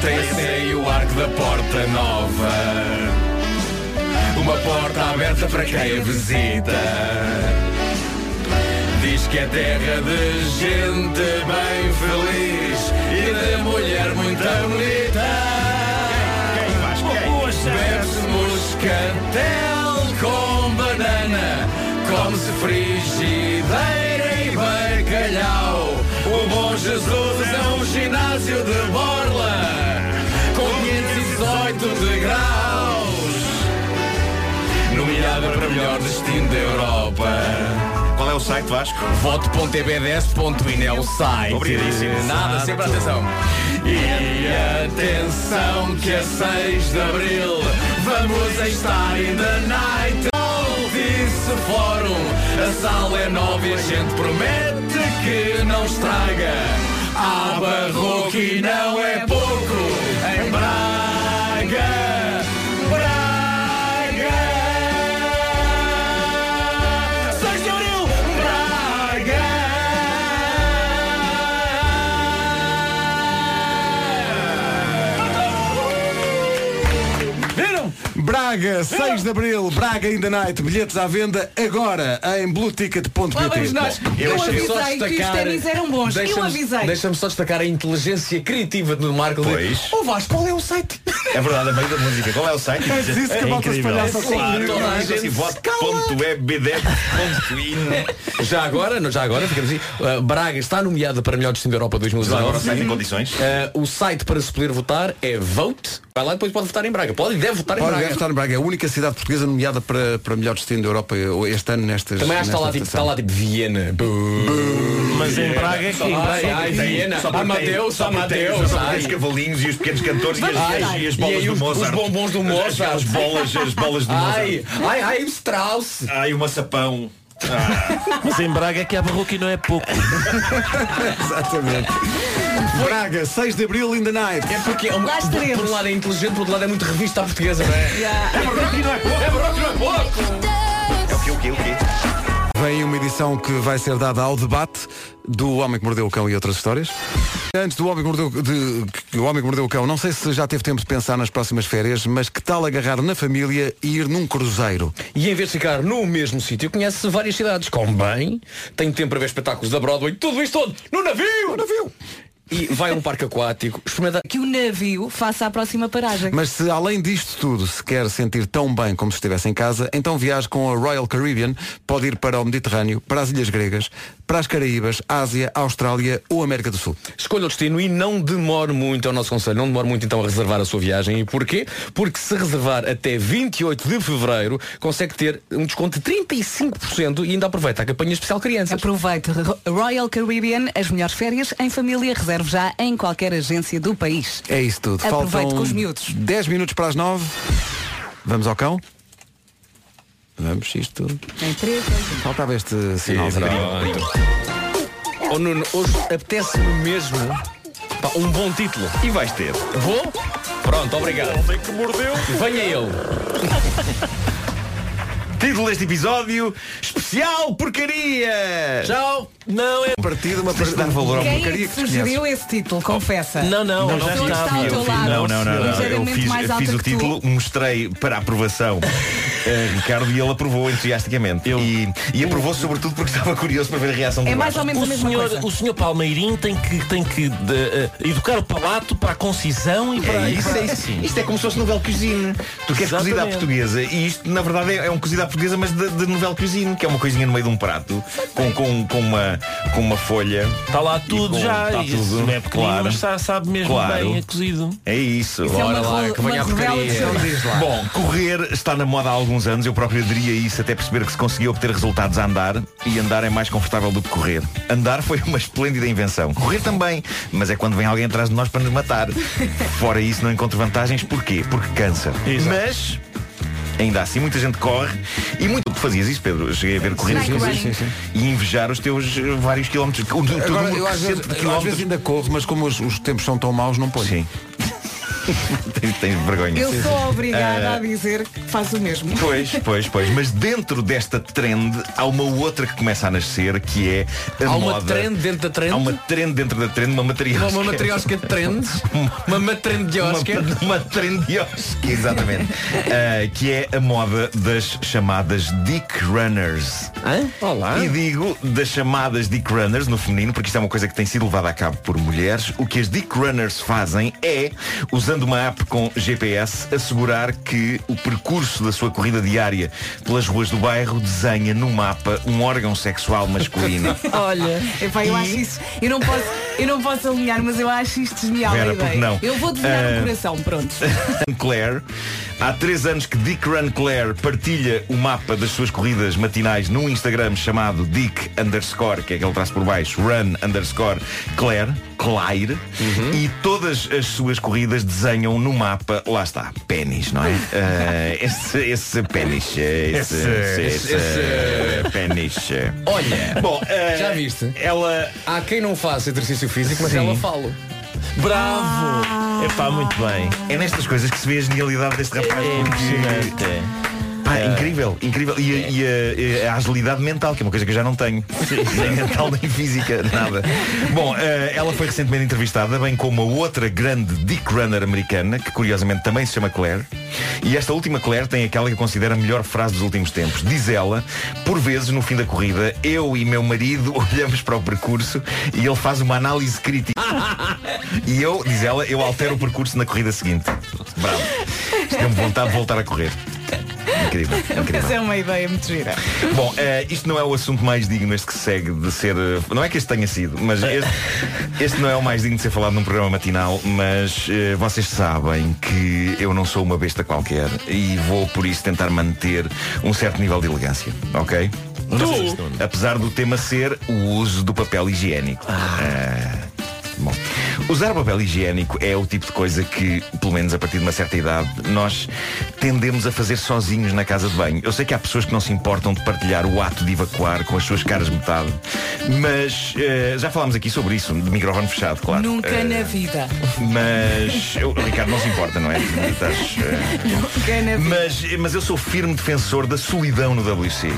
Tem assim o arco da porta nova. Uma porta aberta para quem a visita. Diz que é terra de gente bem feliz e de mulher muito bonita. Moscatel com banana, come-se frigideira e bacalhau. O bom Jesus é um ginásio de borla, com 518 degraus. Nomeada para melhor destino da Europa. Qual é o site, Vasco? Voto.tbds.in é o site. Obrigadíssimo. Nada, sempre atenção. E atenção que a 6 de Abril vamos estar in the night. Disse fórum, a sala é nova e a gente promete que não estraga. Há barroco e não é pouco em Braga. Braga, 6 de Abril, Braga in the Night, bilhetes à venda agora em blueticket.pt. Lá vamos nós. Eu, Deixa-me só avisei que os destacar- ténis eram bons. Eu avisei. Deixa-me só destacar a inteligência criativa do Marco. Pois. O Vasco, qual é o site? É verdade, a meio da música. Qual é o site? Mas isso que a malta se palhaça É claro, toda a gente assim, Já agora, já agora, ficamos aí. Uh, Braga está nomeada para melhor destino da Europa Já 2019. agora sai em condições. Uh, o site para se poder votar é Vote. Vai lá e depois pode votar em Braga. Pode e deve votar em Pode Braga. Em Braga, é a única cidade portuguesa nomeada para, para melhor destino da Europa este ano nestas. Também acho que está lá, tipo, está lá tipo Viena. Mas em Braga é que Ai, ai, Viena. Ah, Mateus, Mateus. Só ai. os cavalinhos e os pequenos cantores e as, Ai, bolas do Mozart. os bombons do Mozart. As bolas, as bolas do Ai, Mozart. ai, ai, o Strauss. Ai, o maçapão. Mas em Braga é que há barroco e não é pouco. Exatamente. Braga, 6 de Abril in the night. É porque é um, por um lado é inteligente, por outro lado é muito revista à portuguesa, não é? Yeah. É barroco e não é pouco. É barroco e não é pouco. Vem uma edição que vai ser dada ao debate do Homem que Mordeu o Cão e outras histórias. Antes do Homem que Mordeu, de, o Homem que Mordeu o Cão, não sei se já teve tempo de pensar nas próximas férias, mas que tal agarrar na família e ir num cruzeiro? E em vez de ficar no mesmo sítio, conhece várias cidades. Come bem, tem tempo para ver espetáculos da Broadway, tudo isto todo no navio! No navio! E vai a um parque aquático, experimenta. Que o navio faça a próxima paragem. Mas se além disto tudo se quer sentir tão bem como se estivesse em casa, então viaje com a Royal Caribbean, pode ir para o Mediterrâneo, para as Ilhas Gregas, para as Caraíbas, Ásia, Austrália ou América do Sul. Escolha o destino e não demore muito, é o nosso conselho, não demore muito então a reservar a sua viagem. E porquê? Porque se reservar até 28 de Fevereiro, consegue ter um desconto de 35% e ainda aproveita a campanha especial crianças. Aproveite Royal Caribbean, as melhores férias em família. Reserve já em qualquer agência do país. É isso tudo. Aproveite Faltam com os miúdos. 10 minutos para as 9. Vamos ao cão? Vamos, isto. Em Faltava este sinalzinho. Oh, Nuno, hoje apetece-me mesmo pá, um bom título. E vais ter. Vou? Pronto, obrigado. Homem que mordeu. Venha ele. Título deste episódio: Especial Porcaria! Tchau. Não, é partida, uma de dar valor ao Quem é porcaria que que sugeriu esse título? Confessa. Não, não, não, já lado, Não, não, não, não. Eu ligeiramente fiz, o título, mostrei para aprovação a Ricardo e ele aprovou entusiasticamente. E, e aprovou sobretudo porque estava curioso para ver a reação do É mais ou menos a o mesma senhor, coisa. o senhor Palmeirim tem que, tem que de, eh, educar o palato para a concisão e para. É isso, é isso. Isto é como se fosse novela cuisine. Tu queres Exatamente. cozida à portuguesa e isto na verdade é, é um cozido à portuguesa, mas de, de novela cuisine, que é uma coisinha no meio de um prato com, com, com, uma, com uma folha. Está lá tudo com- já. está e tudo, isso não é claro. mas sa- sabe mesmo Claro. bem a cozido. É isso. Isso é lá, ro- que venha a porcaria. Bom, correr está na moda há alguns anos. Eu próprio aderia a isso até perceber que se conseguia obter resultados a andar e andar é mais confortável do que correr. Andar foi uma esplêndida invenção. Correr também, mas é quando vem alguém atrás de nós para nos matar. Fora isso, não encontro vantagens. Porquê? Porque cansa. Mas Ainda assim, muita gente corre e muito tu fazias isso, Pedro. Cheguei a ver corridas Sim, sim, contigo sim, sim. e invejar os teus vários quilómetros. O, o teu Agora, número eu às vezes, de eu às quilómetros. vezes ainda corro, mas como os, os tempos são tão maus, não ponho. Sim. tens, tens vergonha. Eu sou obrigada Ah. a dizer que faz o mesmo. Pois, pois, pois. Mas dentro desta trend há uma outra que começa a nascer que é a Há uma moda. trend dentro da trend? Há uma trend dentro da trend, uma matriosca. Uma, uma matriosca de trends? Uma matriosca? Uma, uma trendiosca, exatamente. Ah, que é a moda das chamadas Dick Runners. Hã? Olá. E digo das chamadas Dick Runners no feminino, porque isto é uma coisa que tem sido levada a cabo por mulheres. O que as Dick Runners fazem é, usando uma app com GPS, assegurar que o percurso da sua corrida diária pelas ruas do bairro desenha no mapa um órgão sexual masculino. Olha, epá, eu E- acho isso. Eu não posso, eu não posso alinhar, mas eu acho isto genial Vera, a porque ideia. não? Eu vou desenhar Ah, o coração, pronto. Claire. Há três anos que Dick Run Claire partilha o mapa das suas corridas matinais num Instagram chamado Dick underscore, que é aquele traço por baixo, Run underscore Claire, Claire, e todas as suas corridas desenham no mapa, lá está, pênis, não é? Ah, esse, esse pênis, esse, esse, esse, esse- pênis. Olha, Bom, ah, já viste? Ela. Há quem não faça exercício físico, mas Sim. ela fala. Bravo! É pá, muito bem. É nestas coisas que se vê a genialidade deste rapaz. É porque- impressionante. Pá, incrível, incrível. E, a- e a, a agilidade mental, que é uma coisa que eu já não tenho. Nem mental, nem física, nada. Bom, eh, ela foi recentemente entrevistada, bem como a outra grande Dick Runner americana, que curiosamente também se chama Claire. E esta última Claire tem aquela que eu considero a melhor frase dos últimos tempos. Diz ela, por vezes no fim da corrida, eu e meu marido olhamos para o percurso e ele faz uma análise crítica. E eu, diz ela, eu altero o percurso na corrida seguinte. Bravo. Tenho vontade de voltar a correr. Incrível, incrível. Essa é uma ideia muito gira. Bom, eh, isto não é o assunto mais digno este que segue de ser. eh, não é que este tenha sido, mas este, este não é o mais digno de ser falado num programa matinal, mas eh, vocês sabem que eu não sou uma besta qualquer e vou por isso tentar manter um certo nível de elegância, ok? Tu? Apesar do tema ser o uso do papel higiênico. Ah, Bom, usar papel higiênico é o tipo de coisa que, pelo menos a partir de uma certa idade, nós tendemos a fazer sozinhos na casa de banho. Eu sei que há pessoas que não se importam de partilhar o ato de evacuar com as suas caras metade, mas eh, já falámos aqui sobre isso, de microfone fechado, claro. Nunca Eh, na vida. Mas eu- Ricardo não se importa, não é? Estás, eh, Nunca na vida. mas, mas eu sou firme defensor da solidão no WC.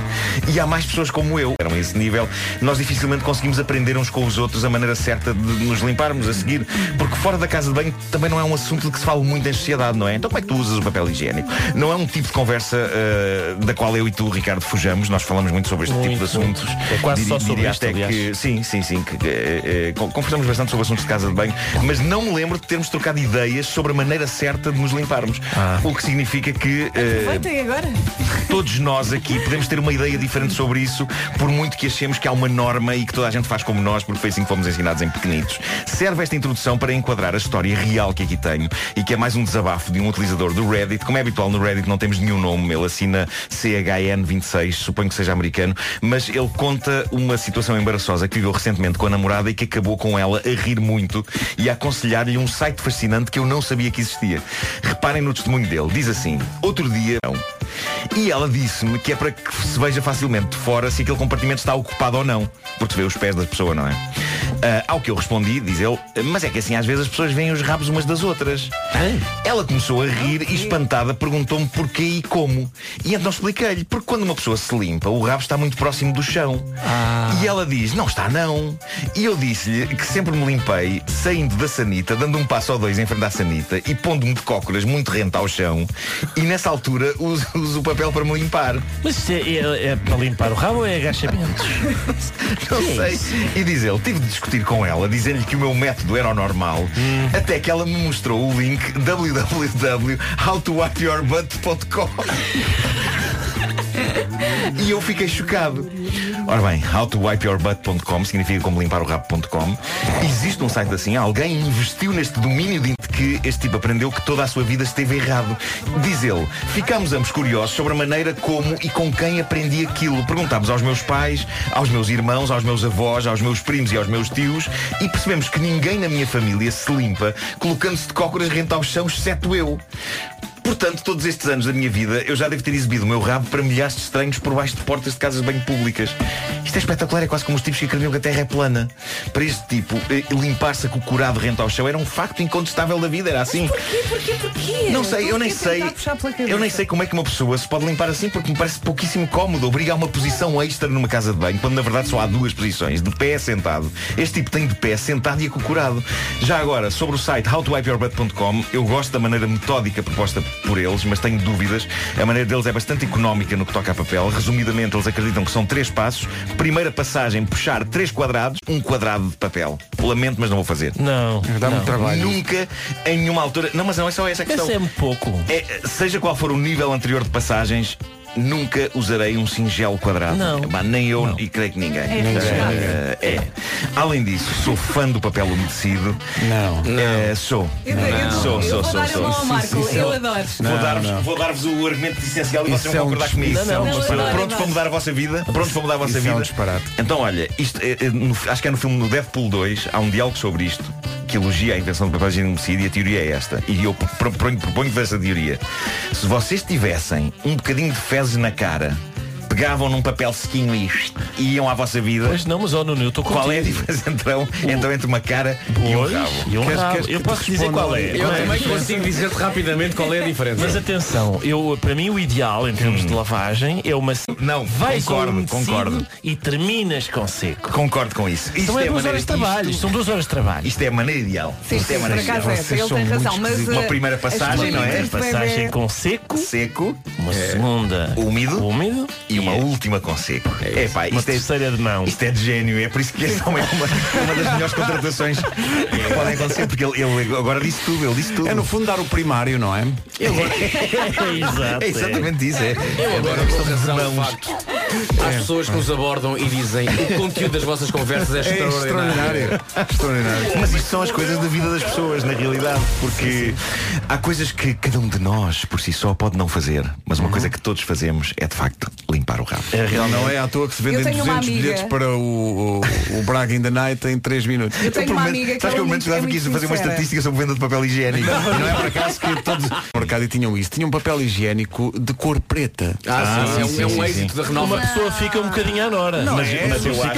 E há mais pessoas como eu. Eram a esse nível. Nós dificilmente conseguimos aprender uns com os outros a maneira certa de nos limparmos a seguir. Porque fora da casa de banho também não é um assunto de que se fala muito em sociedade, não é? Então como é que tu usas o papel higiênico? Não é um tipo de conversa eh, da qual eu e tu, Ricardo, fujamos. Nós falamos muito sobre este tipo de Muito, assuntos. muito. É quase só sobre diria isto, até aliás. que Sim, sim, sim. Que, eh, con- conversamos bastante sobre assuntos de casa de banho, mas não me lembro de termos trocado ideias sobre a maneira certa de nos limparmos. O que significa que Aproveitem agora. todos nós aqui podemos ter uma ideia diferente sobre isso, por muito que achemos que há uma norma e que toda a gente faz como nós, porque foi assim que fomos ensinados em pequenitos. Serve esta introdução para enquadrar a história real que aqui tenho e que é mais um desabafo de um utilizador do Reddit. Como é habitual no Reddit, não temos nenhum nome, ele assina CHN26, suponho que seja americano, mas ele conta uma situação embaraçosa que viveu recentemente com a namorada e que acabou com ela a rir muito e a aconselhar-lhe um site fascinante que eu não sabia que existia. Reparem no testemunho dele, diz assim: Outro dia. E ela disse-me que é para que se veja facilmente de fora se aquele compartimento está ocupado ou não. Porque se vê os pés da pessoa, não é? Ah, ao que eu respondi, diz ele, mas é que assim às vezes as pessoas veem os rabos umas das outras. Ela começou a rir e espantada perguntou-me porquê e como. E então expliquei-lhe, porque quando uma pessoa se limpa, o rabo está muito próximo do chão. E ela diz, não está não. E eu disse-lhe que sempre me limpei saindo da sanita, dando um passo ou dois em frente à sanita e pondo-me de cócoras muito rente ao chão. E nessa altura uso, uso o papel para me limpar. Mas é, é- é para limpar o rabo ou é agachamentos? Não é sei. isso? E diz ele, tive de discutir com ela, dizendo-lhe que o meu método era o normal, até que ela me mostrou o link www.howtowipeyourbutt.com E eu fiquei chocado. Ora bem, howtowipeyourbutt.com significa como limpar o rabo.com. Existe um site assim, alguém investiu neste domínio de que este tipo aprendeu que toda a sua vida esteve errado. Diz ele, ficámos ambos curiosos sobre a maneira como e com quem aprendi aquilo. Perguntámos aos meus pais, aos meus irmãos, aos meus avós, aos meus primos e aos meus tios e percebemos que ninguém na minha família se limpa colocando-se de cócoras rente ao chão, exceto eu. Portanto, todos estes anos da minha vida, eu já devo ter exibido o meu rabo para milhares de estranhos por baixo de portas de casas banho públicas. Isto é espetacular, é quase como os tipos que acreditam que a Terra é plana. Para este tipo, eh, limpar-se com o curado rente ao chão era um facto incontestável da vida, era assim. Porquê, porquê, porquê? Não sei, eu nem sei. Eu nem sei como é que uma pessoa se pode limpar assim porque me parece pouquíssimo cómodo. Obriga a uma posição extra numa casa de banho, quando na verdade só há duas posições, de pé e sentado. Este tipo tem de pé, sentado e acocorado. Já agora, sobre o site howtowipeyourbutt.com, eu gosto da maneira metódica proposta por eles, mas tenho dúvidas. A maneira deles é bastante económica no que toca a papel. Resumidamente, eles acreditam que são três passos. Primeira passagem, puxar três quadrados, um quadrado de papel. Lamento, mas não vou fazer. Não. Dá não. muito trabalho. Nunca, em nenhuma altura. Não, mas não é só essa a questão. Esse é pouco. É, seja qual for o nível anterior de passagens, nunca usarei um singelo quadrado. Não. Bah, nem eu e creio que ninguém. É. Eh, é. Além disso, sou fã do papel umedecido. Não. sou. Eu, eu, Sou, sou, vou sou, dar sou. eu adoro. Vou dar-vos vou dar-vos o argumento essencial e vocês é vão concordar comigo. Não, não, Prontos para- mudar a vossa vida? Prontos para mudar a vossa Isso é um vida? disparate. Então, olha, isto, é, é, no- acho que é no filme no Deadpool 2, há um diálogo sobre isto que elogia a invenção do papel umedecido e a teoria é esta. E eu pro- proponho- proponho-vos essa teoria. Se vocês tivessem um bocadinho de fezes na cara, pegavam num papel sequinho e e iam à vossa vida. Pois não, mas ó Nuno, eu estou Qual é a diferença então, então entre uma cara e um Pois, rabo? e um rabo. queres que eu posso dizer qual é. Eu é? também consigo dizer-te rapidamente qual é a diferença. Mas atenção, eu, para mim o ideal em termos de lavagem é uma Não, vais ao concordo, concordo. e terminas com seco. Concordo com isso. Então é a duas maneira- horas de trabalho, isto- são duas horas de trabalho. Isto é a maneira ideal. Sim, isto é a sim, maneira ideal. é, ele tem razão, mas Uma uh, primeira as passagem, não é? Passagem com seco, Seco, uma eh, segunda úmido, úmido e uma última com seco. É, pá, uma isto é, terceira de mão. isto é de gênio, é por isso que esta é uma, uma das melhores contratações que podem acontecer, porque ele, ele agora disse tudo, ele disse tudo. É no fundo dar o primário, não é? Exato, É exatamente isso, é. Eu agora estou razão de facto. Às pessoas que nos abordam e dizem o conteúdo das vossas conversas é, É extraordinário. extraordinário. extraordinário. Mas isto são as coisas da vida das pessoas, na realidade. Porque há coisas que cada um de nós, por si só, pode não fazer. Mas uma coisa que todos fazemos é, de facto, limpar o rabo. É real. Não é à toa que se vendem Eu tenho uma 200 amiga- bilhetes para o, o, o Braga in the Night em 3 minutos. Eu tenho uma prometo- amiga que sabes que eu ela é muito- é fazer uma estatística sobre venda de papel higiênico. E não é por acaso que todos no mercado tinham isso. Tinham papel higiênico de cor preta. Ah, sim, é um- sim, é um sim, êxito sim. da Renova. Uma pessoa fica um bocadinho à hora. Não mas, é, mas eu, eu acho,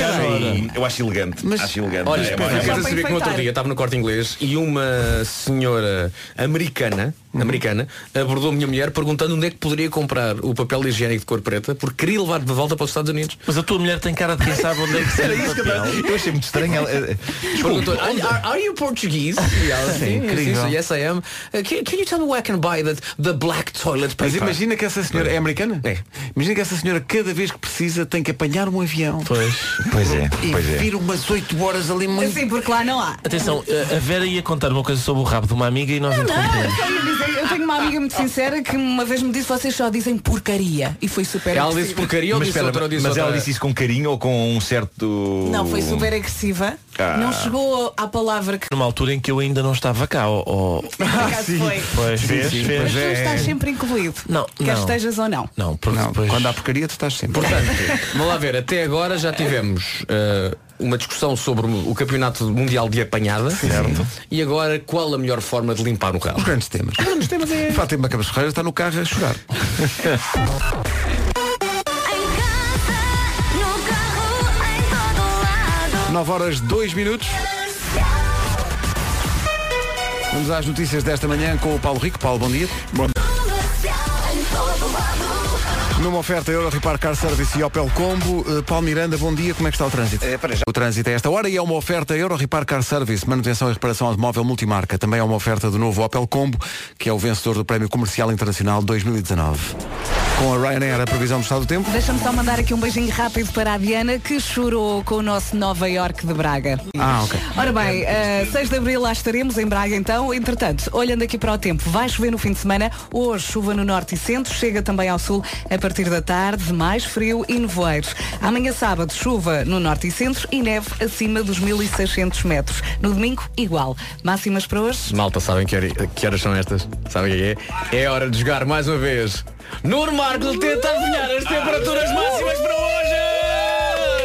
eu acho elegante. Mas- acho elegante. Olha, É, é, eu é, saber que no outro dia estava no corte inglês e uma senhora americana, americana abordou a minha mulher perguntando onde é que poderia comprar o papel higiênico de cor preta porque queria levar de volta para os Estados Unidos. Mas a tua mulher tem cara de quem sabe onde é que Era o isso que eu, papel. eu achei muito estranho. Ela, eh, desculpe, Perguntou, are, are- you Portuguese? E ela, sim, sim, sim, yes I am. Uh, can, can you tell me where I can buy the, the black toilet paper? Mas imagina que essa senhora é americana? É. Imagina que essa senhora cada vez que precisa tem que apanhar um avião. Pois. Pois é, E pois é. vir umas 8 horas ali muito. Sim, porque lá não há. Atenção, a Vera ia contar uma coisa sobre o rabo de uma amiga e nós Não, interrompemos. eu eu tenho uma amiga muito sincera que uma vez me disse vocês só dizem porcaria e foi super Ela agressiva. disse porcaria ou Mas, disse espera, outra ou disse mas ela outra? disse isso com carinho ou com um certo. Não, foi super agressiva. Ah. Não chegou à palavra que Numa altura em que eu ainda não estava cá. Ou, ou... por acaso foi. Pois, Sim, vês, sim. Mas tu é. estás sempre incluído. Não, Quer não. estejas ou não. Não, porque Não, depois... quando há porcaria tu estás sempre. Portanto, vamos lá ver, até agora já tivemos uh, uma discussão sobre o campeonato mundial de apanhada. Certo. E agora qual a melhor forma de limpar o rabo? Os grandes temas. Os grandes temas é. Fátima Campos Ferreira está no carro a chorar. 9 horas 2 minutos. Vamos às notícias desta manhã com o Paulo Rico. Paulo, bom dia. Bom Numa oferta Euro Repar Car Service e Opel Combo, eh, Paulo Miranda, bom dia, como é que está o trânsito? O trânsito é esta hora e é uma oferta Euro Repar Car Service, manutenção e reparação automóvel multimarca. Também é uma oferta do novo Opel Combo, que é o vencedor do Prémio Comercial Internacional 2019. Com a Ryanair, a previsão do estado do tempo. Deixa-me só mandar aqui um beijinho rápido para a Diana, que chorou com o nosso Nova York de Braga. Ah, ok. Ora bem, eh, 6 de Abril lá estaremos em Braga então. Entretanto, olhando aqui para o tempo, vai chover no fim de semana. Hoje chuva no norte e centro, chega também ao sul a partir da tarde, mais frio e nevoeiros. Amanhã sábado, chuva no norte e centro e neve acima dos 1600 metros. No domingo, igual. Máximas para hoje? Malta, sabem que, hora- que horas são estas? Sabem o é? que é? É hora de jogar mais uma vez. Nuno Marco tenta adivinhar as temperaturas máximas para hoje!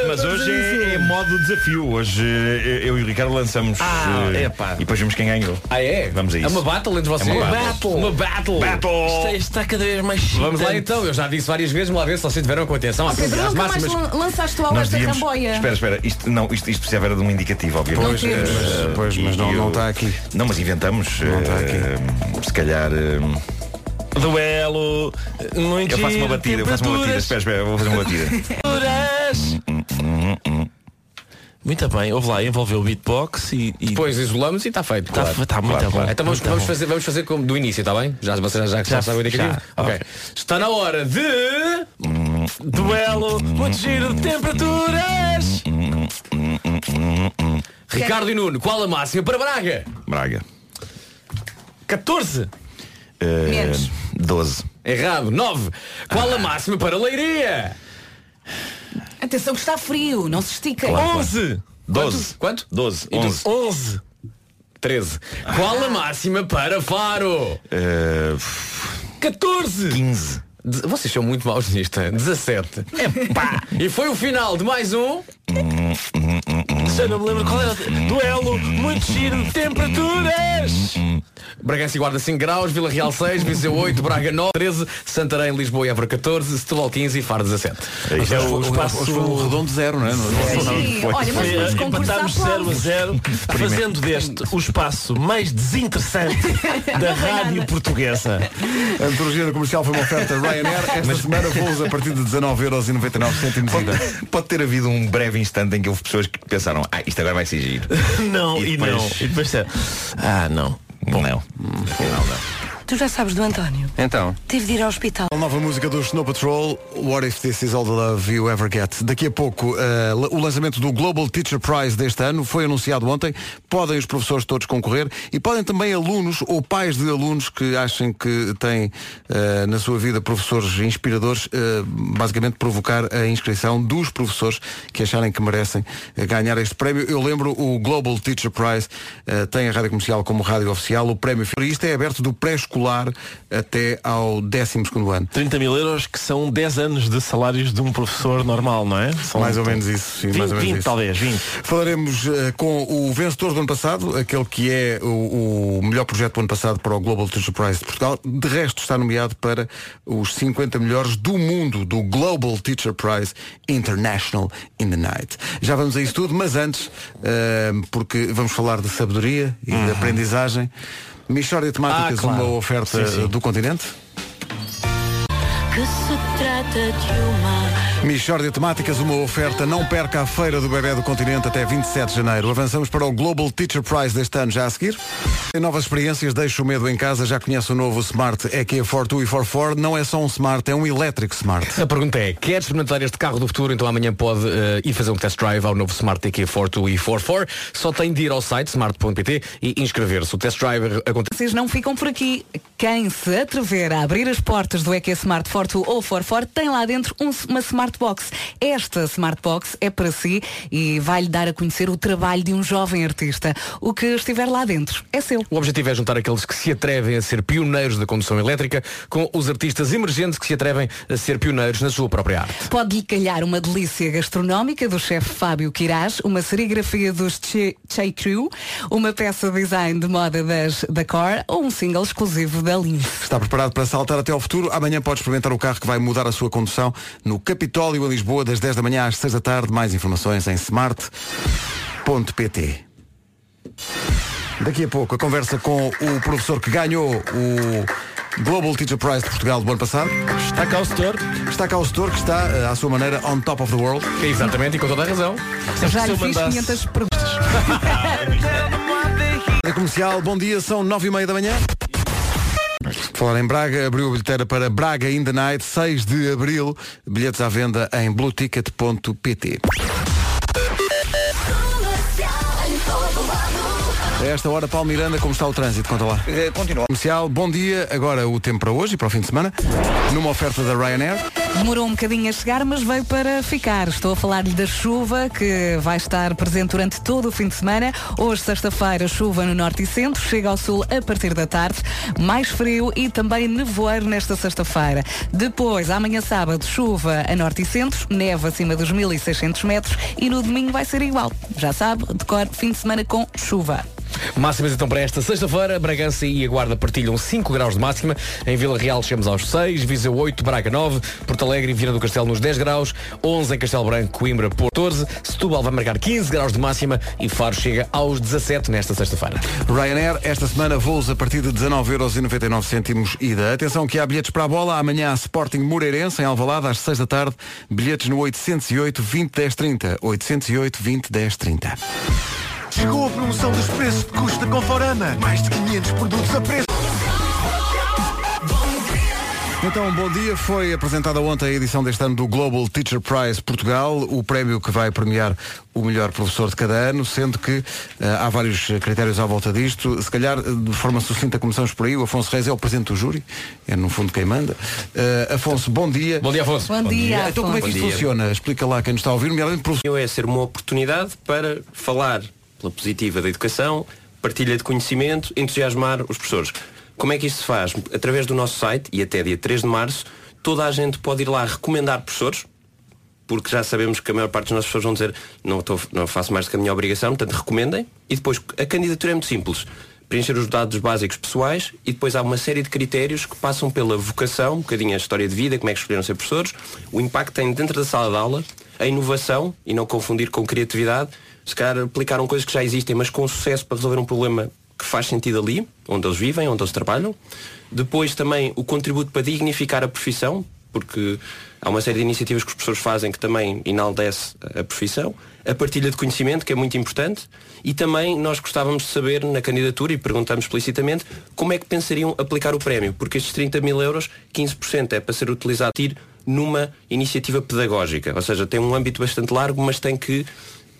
Mas hoje é, é modo desafio. Hoje eh, eu e o Ricardo lançamos Ah, eh, epá. e depois vemos quem ganhou. Ah, é? Vamos a isso. É uma battle entre vocês? É uma battle. Uma battle. Battle. Isto, é- isto está cada vez mais Vamos lá excitante. então, eu já disse várias vezes, vamos lá ver se vocês tiveram com atenção. Às Pedro, às nunca mais máximas. lan- lançaste lá Nós esta devíamos- ramboia. Espera, espera. Isto, não, isto, isto precisava era de um indicativo, obviamente. Pois, Não temos. Eh, pois, mas e não- está aqui. Não, mas inventamos. Não está eh, Se calhar. eh, Duelo. Muito eu faço uma batida, eu faço uma batida. Espera, espera, vou fazer uma batida. Temperaturas. Muito bem, houve lá, envolveu o beatbox e. e Depois isolamos e está feito. Está claro. está muito Claro, bom. claro. Então vamos, muito vamos bom. fazer, vamos fazer como do início, está bem? Já, vocês já, já, já sabem o indicativo? Ok. Está na hora de. Duelo, muito giro de temperaturas. Ricardo e Nuno, qual a máxima para Braga? Braga. 14. Eh, Menos. 12. Errado. 9. Qual a máxima para Leiria? Atenção que está frio, não se estica. Claro. 11. 12. Quanto? 12. E tu? 11. 11. 13. Qual a máxima para Faro? Eh, 14. 15. De- Vocês são muito maus nisto. hein? 17. Epá! e foi o final de mais um. Já não me lembro qual era. o Duelo, muito giro de temperaturas. Bragança e Guarda 5 graus, Vila Real 6, Viseu 8, Braga 9, 13, Santarém, Lisboa e Évora 14, Setúbal 15 e Faro 17. Isto é o Hoje foi um redondo zero, não é? Sim, olha, mas vamos concursar Empatámos 0 a aplausos. 0, fazendo deste o espaço mais desinteressante da rádio portuguesa. A antologia comercial foi uma oferta Ryanair. Esta semana voos a partir de 19,99€ ida. Pode ter havido um breve instante em que houve pessoas que pensaram, ah, isto agora vai ser giro. Não, E e, depois- não. E depois Ah, não. Bom, não. Afinal, não. Tu já sabes do António. Então. Tive de ir ao hospital. A nova música do Snow Patrol, What If This Is All the Love You Ever Get. Daqui a pouco, eh, o lançamento do Global Teacher Prize deste ano foi anunciado ontem. Podem os professores todos concorrer e podem também alunos ou pais de alunos que achem que têm eh, na sua vida professores inspiradores, eh, basicamente provocar a inscrição dos professores que acharem que merecem ganhar este prémio. Eu lembro o Global Teacher Prize tem a rádio comercial como rádio oficial. O prémio isto é aberto do pré-escolar até ao 12 ano. 30 mil euros que são 10 anos de salários de um professor normal, não é? São mais ou menos isso, sim, 20, mais ou menos 20 isso. talvez, 20. Falaremos eh, com o vencedor do ano passado, aquele que é o, o melhor projeto do ano passado para o Global Teacher Prize de Portugal. De resto, está nomeado para os 50 melhores do mundo do Global Teacher Prize International in the Night. Já vamos a isso tudo, mas antes, eh, porque vamos falar de sabedoria e de aprendizagem. Michórdia de Temáticas, Ah, claro. uma oferta Sim, sim. do continente. Que se trata de uma. Michórdia Temáticas, uma oferta. Não perca a Feira do Bebé do Continente até 27 de janeiro. Avançamos para o Global Teacher Prize deste ano já a seguir. Tem novas experiências, deixa o medo em casa. Já conhece o novo Smart EQ42 e 44. Não é só um Smart, é um elétrico Smart. A pergunta é, quer experimentar este carro do futuro? Então amanhã pode eh, ir fazer um test drive ao novo Smart EQ42 e 44. Só tem de ir ao site smart.pt e inscrever-se. O test drive acontece. Vocês não ficam por aqui. Quem se atrever a abrir as portas do EQ Smart Forte ou Forfort tem lá dentro um- uma Smart Box. Esta Smart Box é para si e vai-lhe dar a conhecer o trabalho de um jovem artista. O que estiver lá dentro é seu. O objetivo é juntar aqueles que se atrevem a ser pioneiros da condução elétrica com os artistas emergentes que se atrevem a ser pioneiros na sua própria arte. Pode-lhe calhar uma delícia gastronómica do chefe Fábio Quirás, uma serigrafia dos Che, Crew, uma peça de design de moda das da Core ou um single exclusivo da Lins. Está preparado para saltar até ao futuro? Amanhã pode experimentar o carro que vai mudar mudar a sua condução no Capitólio em Lisboa, das 10 da manhã às 6 da tarde. Mais informações em smart.pt. Daqui a pouco a conversa com o professor que ganhou o Global Teacher Prize de Portugal do ano passado. Está cá o setor. Está cá o setor que está, eh, à sua maneira, on top of the world. Exatamente, e com toda a razão. Já lhe fiz 500 perguntas. Da comercial, bom dia, são nove e meia da manhã. Falar em Braga, abriu a bilheteira para Braga in the Night, 6 de abril. Bilhetes à venda em blueticket.pt. A esta hora, Paulo Miranda, como está o trânsito? Conta lá. Eh, Continua. Comercial, bom dia. Agora o tempo para hoje e para o fim de semana. Numa oferta da Ryanair. Demorou um bocadinho a chegar, mas veio para ficar. Estou a falar-lhe da chuva que vai estar presente durante todo o fim de semana. Hoje, sexta-feira, chuva no norte e centro, chega ao sul a partir da tarde. Mais frio e também nevoeiro nesta sexta-feira. Depois, amanhã sábado, chuva a norte e centro, neve acima dos 1600 metros e no domingo vai ser igual. Já sabe, decor fim de semana com chuva. Máximas então para esta sexta-feira, Bragança e a Guarda partilham 5 graus de máxima, em Vila Real chegamos aos 6, Viseu 8, Braga 9, Porto Alegre e Viana do Castelo nos 10 graus, 11 em Castelo Branco, Coimbra, Porto 14, Setúbal vai marcar 15 graus de máxima e Faro chega aos 17 nesta sexta-feira. Ryanair, esta semana voos a partir de 19,99€ ida. Atenção que há bilhetes para a bola. Amanhã há Sporting Moreirense, em Alvalade, às 6 da tarde. Bilhetes no 808 20 10 30. 808 20 10 30. Chegou a promoção dos preços de custo da Conforama. Mais de 500 produtos a preço. Então, bom dia. Foi apresentada ontem a edição deste ano do Global Teacher Prize Portugal, o prémio que vai premiar o melhor professor de cada ano, sendo que eh, há vários critérios à volta disto. Se calhar, eh, de forma sucinta, começamos por aí. O Afonso Reis é o presidente do júri, é no fundo quem manda. Eh, Afonso, bom dia. Bom dia, Afonso. Bom, dia, Então, como é que Afonso. isto funciona? Explica lá quem nos está a ouvir, nomeadamente professor. é ser uma oportunidade para falar pela positiva da educação, partilha de conhecimento, entusiasmar os professores. Como é que isto se faz? Através do nosso site, e até dia 3 de março, toda a gente pode ir lá recomendar professores, porque já sabemos que a maior parte dos nossos professores vão dizer não, estou, não faço mais do que a minha obrigação, portanto recomendem. E depois, a candidatura é muito simples. Preencher os dados básicos pessoais e depois há uma série de critérios que passam pela vocação, um bocadinho a história de vida, como é que escolheram ser professores, o impacto que têm dentro da sala de aula, a inovação, e não confundir com criatividade, se calhar aplicaram coisas que já existem, mas com sucesso para resolver um problema que faz sentido ali, onde eles vivem, onde eles trabalham. Depois também o contributo para dignificar a profissão, porque há uma série de iniciativas que os professores fazem que também enaldece a profissão. A partilha de conhecimento, que é muito importante. E também nós gostávamos de saber na candidatura, e perguntamos explicitamente, como é que pensariam aplicar o prémio. Porque estes 30 mil euros, 15% é para ser utilizado numa iniciativa pedagógica. Ou seja, tem um âmbito bastante largo, mas tem que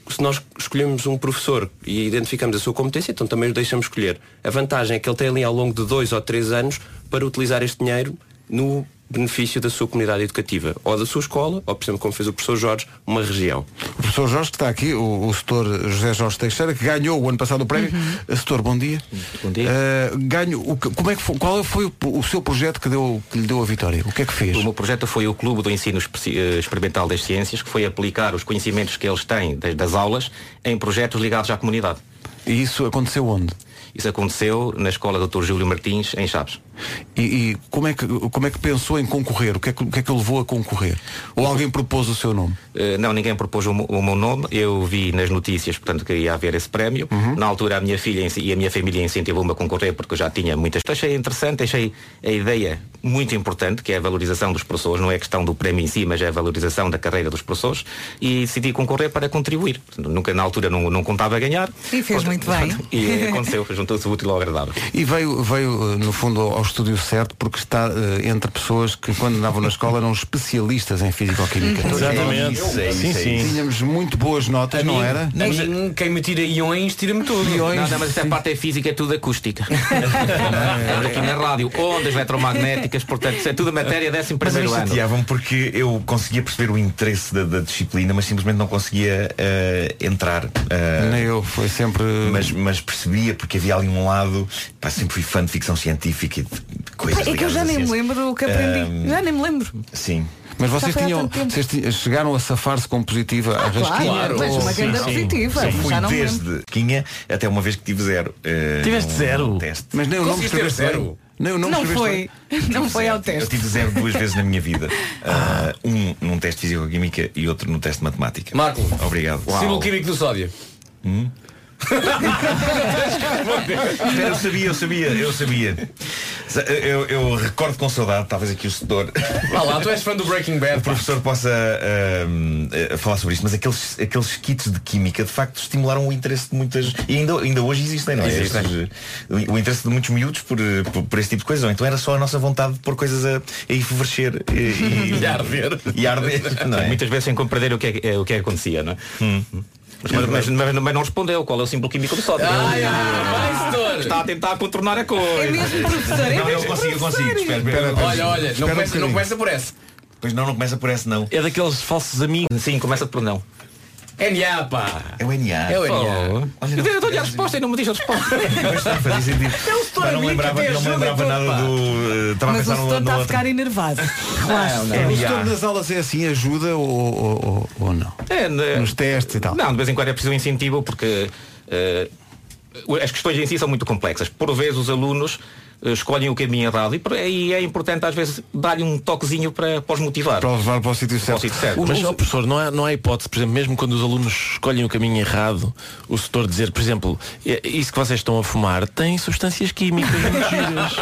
se nós escolhemos um professor e identificamos a sua competência, então também o deixamos escolher. A vantagem é que ele tem ali ao longo de dois ou três anos para utilizar este dinheiro no benefício da sua comunidade educativa, ou da sua escola, ou por exemplo, como fez o professor Jorge, uma região. O professor Jorge que está aqui, o, o setor José Jorge Teixeira, que ganhou o ano passado o prémio. Uhum. Setor, bom dia. Bom dia. Eh, ganho, o que- como é que foi, qual foi o, o seu projeto que, deu, que lhe deu a vitória? O que é que fez? O meu projeto foi o Clube do Ensino eh, Experimental das Ciências, que foi aplicar os conhecimentos que eles têm das, das aulas em projetos ligados à comunidade. E isso aconteceu onde? Isso aconteceu na Escola Dr. Júlio Martins, em Chaves. E, e como, é que, como é que pensou em concorrer? O que é que, o que é que o levou a concorrer? Ou alguém propôs o seu nome? Eh, não, ninguém propôs o, o meu nome. Eu vi nas notícias, portanto, que ia haver esse prémio. Uhum. Na altura, a minha filha e a minha família incentivou-me a concorrer porque eu já tinha muitas. Achei interessante, achei a ideia muito importante, que é a valorização dos professores. Não é questão do prémio em si, mas é a valorização da carreira dos professores. E decidi concorrer para contribuir. Portanto, nunca, na altura, não, não contava a ganhar. E fez muito bem. E aconteceu, juntou-se útil ao agradável. E veio, veio eh, no fundo, ao estúdio certo porque está eh, entre pessoas que, quando andavam na escola, eram especialistas em Físico-Química. Uhum. Exatamente. isso, é isso, sim, é sim. Tínhamos muito boas notas, não era? A mim, quem me tira iões, tira-me tudo. Iões. Não, não, mas essa parte é física, é tudo acústica. Estamos aqui na rádio, ondas eletromagnéticas, portanto, isso é tudo matéria décimo Mas primeiro ano. chateavam porque eu conseguia perceber o interesse da, da disciplina, mas simplesmente não conseguia eh, entrar. eh, Nem eu, foi sempre. mas, mas percebia porque havia ali um lado, pá, sempre fui fã de ficção científica e de coisas É que eu já nem me ciência. lembro o que aprendi. Já nem me lembro. Sim. Mas vocês tinham, vocês chegaram a safar-se com positiva a Claro, rasquinha? mas ou- uma grande positiva. Eu fui não desde quinha até uma vez que tive zero. eh, Tiveste zero? Teste. Mas nem o nome escreveste zero? bem. Não, Não foi. Não foi ao Eu teste. tive zero duas vezes na minha vida. Ah, um num teste de físico-química e outro no teste de matemática. Marco. Obrigado. Símbolo químico do sódio. Hum? Eu sabia, eu sabia, eu sabia. Eu, eu recordo com saudade, talvez aqui o setor. Vá lá, tu és fã do Breaking Bad. O professor possa ahm, eh, falar sobre isto, mas aqueles, aqueles kits de química de facto estimularam o interesse de muitas. E ainda, ainda hoje existem, não é? Existem. Estes, eh, o interesse de muitos miúdos por, eh, por, por este tipo de coisas. Ou então era só a nossa vontade de pôr coisas a, a enfervescer e, e, E a arder. E arder, não é? Muitas vezes sem compreender o que é, é, o que é que acontecia, não é? Mas, mas, mas- mas- mas não respondeu qual é o símbolo químico do sódio. Ai, ai, vai, Está a tentar contornar a coisa. É mesmo professor, é Não, eu consigo, eu consigo. Espera, espera, espera. Olha, olha, não Espera um começa, não começa por essa. Pois não, não começa por esse não. É daqueles falsos amigos. Sim, começa por não. NA, pá. É o NA. É o NA. Oh. Eu dou-lhe a resposta e não me diz a resposta. Pois está, fazia sentido. É o setor Mas não lembrava, que não lembrava nada pá. do. Estava a Mas o pensar setor no, está a ficar enervado. Relaxa. O NA. setor das aulas é assim, ajuda ou, ou, não? É, né? Nos testes e tal. Não, de vez em quando é preciso um incentivo porque eh, as questões em si são muito complexas. Por vezes os alunos escolhem o caminho errado e aí é importante às vezes dar-lhe um toquezinho para, para os motivar. Para levar para o sítio certo. sítio certo. Mas, professor, não há, não há hipótese, por exemplo, mesmo quando os alunos escolhem o caminho errado, o setor dizer, por exemplo, "É- isso que vocês estão a fumar tem substâncias químicas muito giras.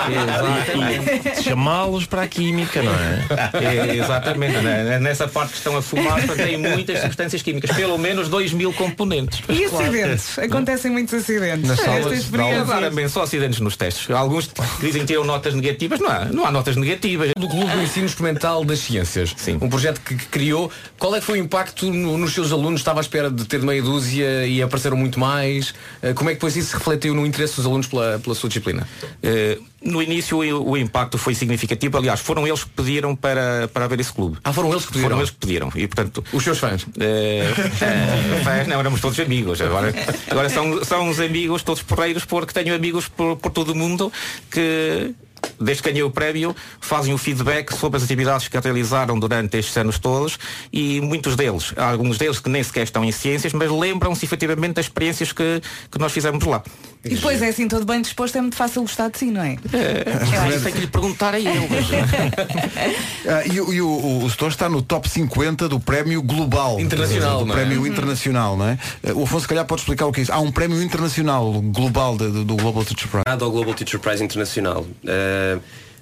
E- e Chamá-los para a química, não é? É, exatamente, né? nessa parte que estão a fumar tem muitas substâncias químicas, pelo menos 2 mil componentes. E acidentes? Acontecem muitos acidentes. Nas salas. Claramente, só acidentes nos testes. Alguns dizem que tiram notas negativas, não há, não há notas negativas. Do Clube do Ensino Experimental das Ciências. Sim. Um projeto que, que criou. Qual é que foi o impacto no- nos seus alunos? Estava à espera de ter meia dúzia e apareceram muito mais. Eh, Como é que depois isso se refletiu no interesse dos alunos pela, pela sua disciplina? Eh, no início o, o impacto foi significativo, aliás, foram eles que pediram para, para haver esse clube. Ah, foram eles que pediram? Foram eles que pediram. E portanto. Os seus fãs? eh, fãs, não, éramos todos amigos. Agora, agora são, são os amigos todos porreiros porque tenho amigos por, por todo o mundo que. Desde que ganhei o prémio, fazem o feedback sobre as atividades que realizaram durante estes anos todos e muitos deles, há alguns deles que nem sequer estão em ciências, mas lembram-se efetivamente das experiências que, que nós fizemos lá. E depois é assim, todo bem disposto, é muito fácil gostar de si, não é? Eu acho que tenho que lhe perguntar a eles. Ah, e o, e o, o, o setor está no top 50 do prémio global. Internacional, Do não é? prémio internacional, não é? Ah, O Afonso, se calhar, pode explicar o que é isso. Há um prémio internacional global de- de- do Global Teacher Prize. Ao Global Teacher Prize Internacional.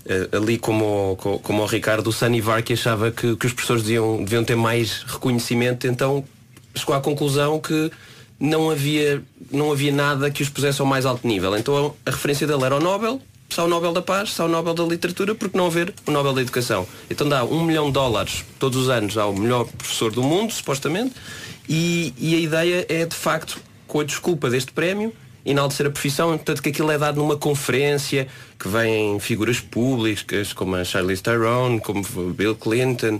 Eh, ali como, como o Ricardo, o Sanivar que achava que, que os professores deviam, deviam ter mais reconhecimento, então chegou à conclusão que não havia, não havia nada que os pusesse ao mais alto nível. Então a referência dele era o Nobel, há o Nobel da Paz, há o Nobel da Literatura, porque não haver o Nobel da Educação? Então dá um milhão de dólares todos os anos ao melhor professor do mundo, supostamente, e, e a ideia é de facto, com a desculpa deste prémio, enaltecer a profissão, portanto que aquilo é dado numa conferência que vêm figuras públicas como a Charlize Theron, como Bill Clinton,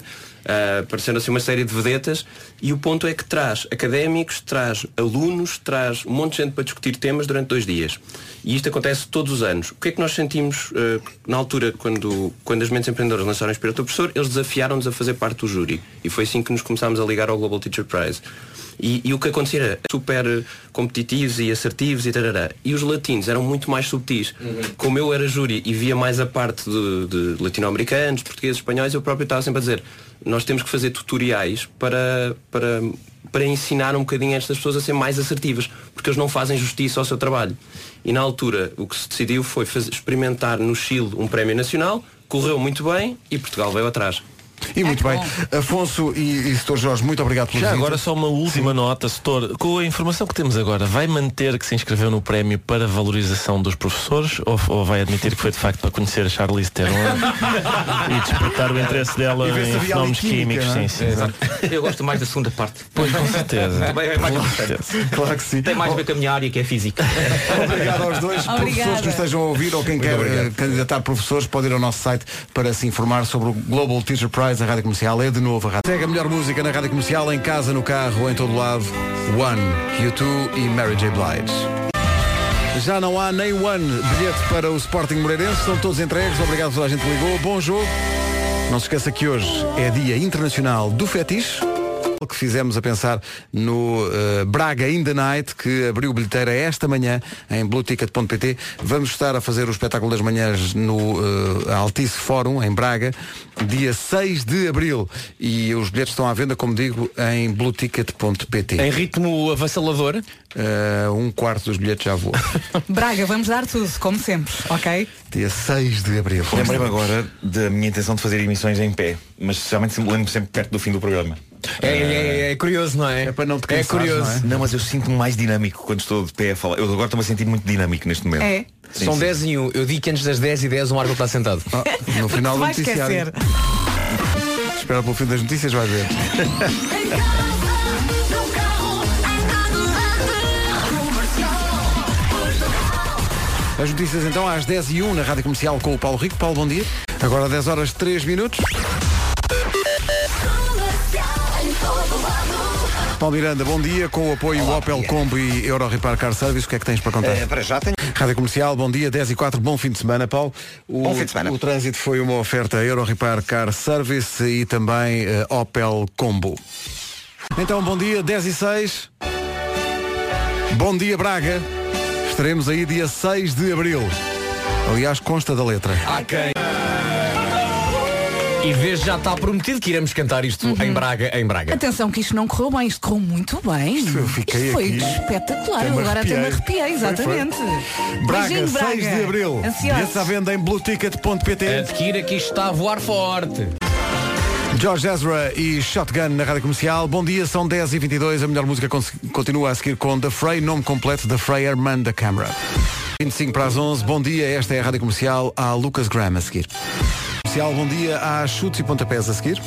uh, aparecendo assim uma série de vedetas e o ponto é que traz académicos, traz alunos, traz um monte de gente para discutir temas durante dois dias. E isto acontece todos os anos. O que é que nós sentimos uh, na altura quando, quando as mentes empreendedoras lançaram o Inspirator Professor? Eles desafiaram-nos a fazer parte do júri. E foi assim que nos começámos a ligar ao Global Teacher Prize. E, e o que acontecia era super competitivos e assertivos e tarará. E os latinos eram muito mais subtis. Como eu era júri e via mais a parte de, de latino-americanos, portugueses, espanhóis, eu próprio estava sempre a dizer nós temos que fazer tutoriais para, para, para ensinar um bocadinho estas pessoas a ser mais assertivas, porque eles não fazem justiça ao seu trabalho. E na altura o que se decidiu foi fazer, experimentar no Chile um prémio nacional, correu muito bem e Portugal veio atrás. E muito bem. Afonso e, e Setor Jorge, muito obrigado pelo Já visita. agora só uma última nota, setor. Com a informação que temos agora, vai manter que se inscreveu no prémio para valorização dos professores ou, ou vai admitir que foi de facto para conhecer a Charlize Theron e despertar o interesse dela em fenómenos química, químicos? não é? Sim, sim. É. Eu gosto mais da segunda parte. Pois, com certeza. Também é mais. Claro que sim. Tem mais a ver com a minha área que é física. Obrigado aos dois. Obrigada. Professores que nos estejam a ouvir ou quem quer eh, candidatar professores pode ir ao nosso site para se informar sobre o Global Teacher Prize. A Rádio Comercial é de novo a rádio. Segue a melhor música na Rádio Comercial, em casa, no carro, em todo lado. One, U2 e Mary J. Blige. Já não há nem one bilhete para o Sporting Moreirense, estão todos entregues. Obrigado a toda a gente que ligou. Bom jogo. Não se esqueça que hoje é Dia Internacional do Fetiche. Que fizemos a pensar no eh, Braga in the Night, que abriu bilheteira esta manhã em blueticket.pt. Vamos estar a fazer o espetáculo das manhãs no eh, Altice Fórum, em Braga, dia 6 de abril. E os bilhetes estão à venda, como digo, em blueticket.pt. Em ritmo avassalador? Eh, um quarto dos bilhetes já voou. Braga, vamos dar tudo, como sempre, ok? dia 6 de abril. Lembrei-me agora da minha intenção de fazer emissões em pé, mas realmente lembro sempre perto do fim do programa. É, é, é, é curioso, não é? É para não te É cansares, curioso. não é? mas eu sinto-me mais dinâmico quando estou de pé a falar. Eu agora estou-me a sentir muito dinâmico neste momento. É. Sim, São sim. 10 e 1. Eu digo que antes das 10 e 10 o Marco está sentado. no final do noticiário. Espera pelo fim das notícias, vai ver. As notícias então às 10 e 1 na Rádio Comercial com o Paulo Rico. Paulo, bom dia. Agora 10 horas 3 minutos. Paulo Miranda, bom dia. Com o apoio Opel Combo e Euro Repar Car Service, o que é que tens para contar? Eh, para já tenho. Rádio Comercial, bom dia, 10 e 4, bom fim de semana, Paulo. O, Bom fim de semana. O trânsito foi uma oferta Euro Repar Car Service e também eh, Opel Combo. Então, bom dia, 10 e 6. Bom dia, Braga. Estaremos aí dia 6 de abril. Aliás, consta da letra. E desde já está prometido que iremos cantar isto em Braga, em Braga. Atenção que isto não correu bem, isto correu muito bem. Isto, eu fiquei foi aqui. espetacular. Me Agora até me arrepiei. arrepiei, Foi, foi. exatamente. Braga, Beijinho, 6 de abril. Ansiosos. À venda em blueticket.pt. Adquira que isto está a voar forte. George Ezra e Shotgun na Rádio Comercial. Bom dia, são 10h22. A melhor música con- continua a seguir com The Frey, nome completo The Frey Herman da Câmara. 25 para as 11. Bom dia, esta é a Rádio Comercial. Há Lucas Graham a seguir. Comercial, bom dia. Há chutes e pontapés a seguir.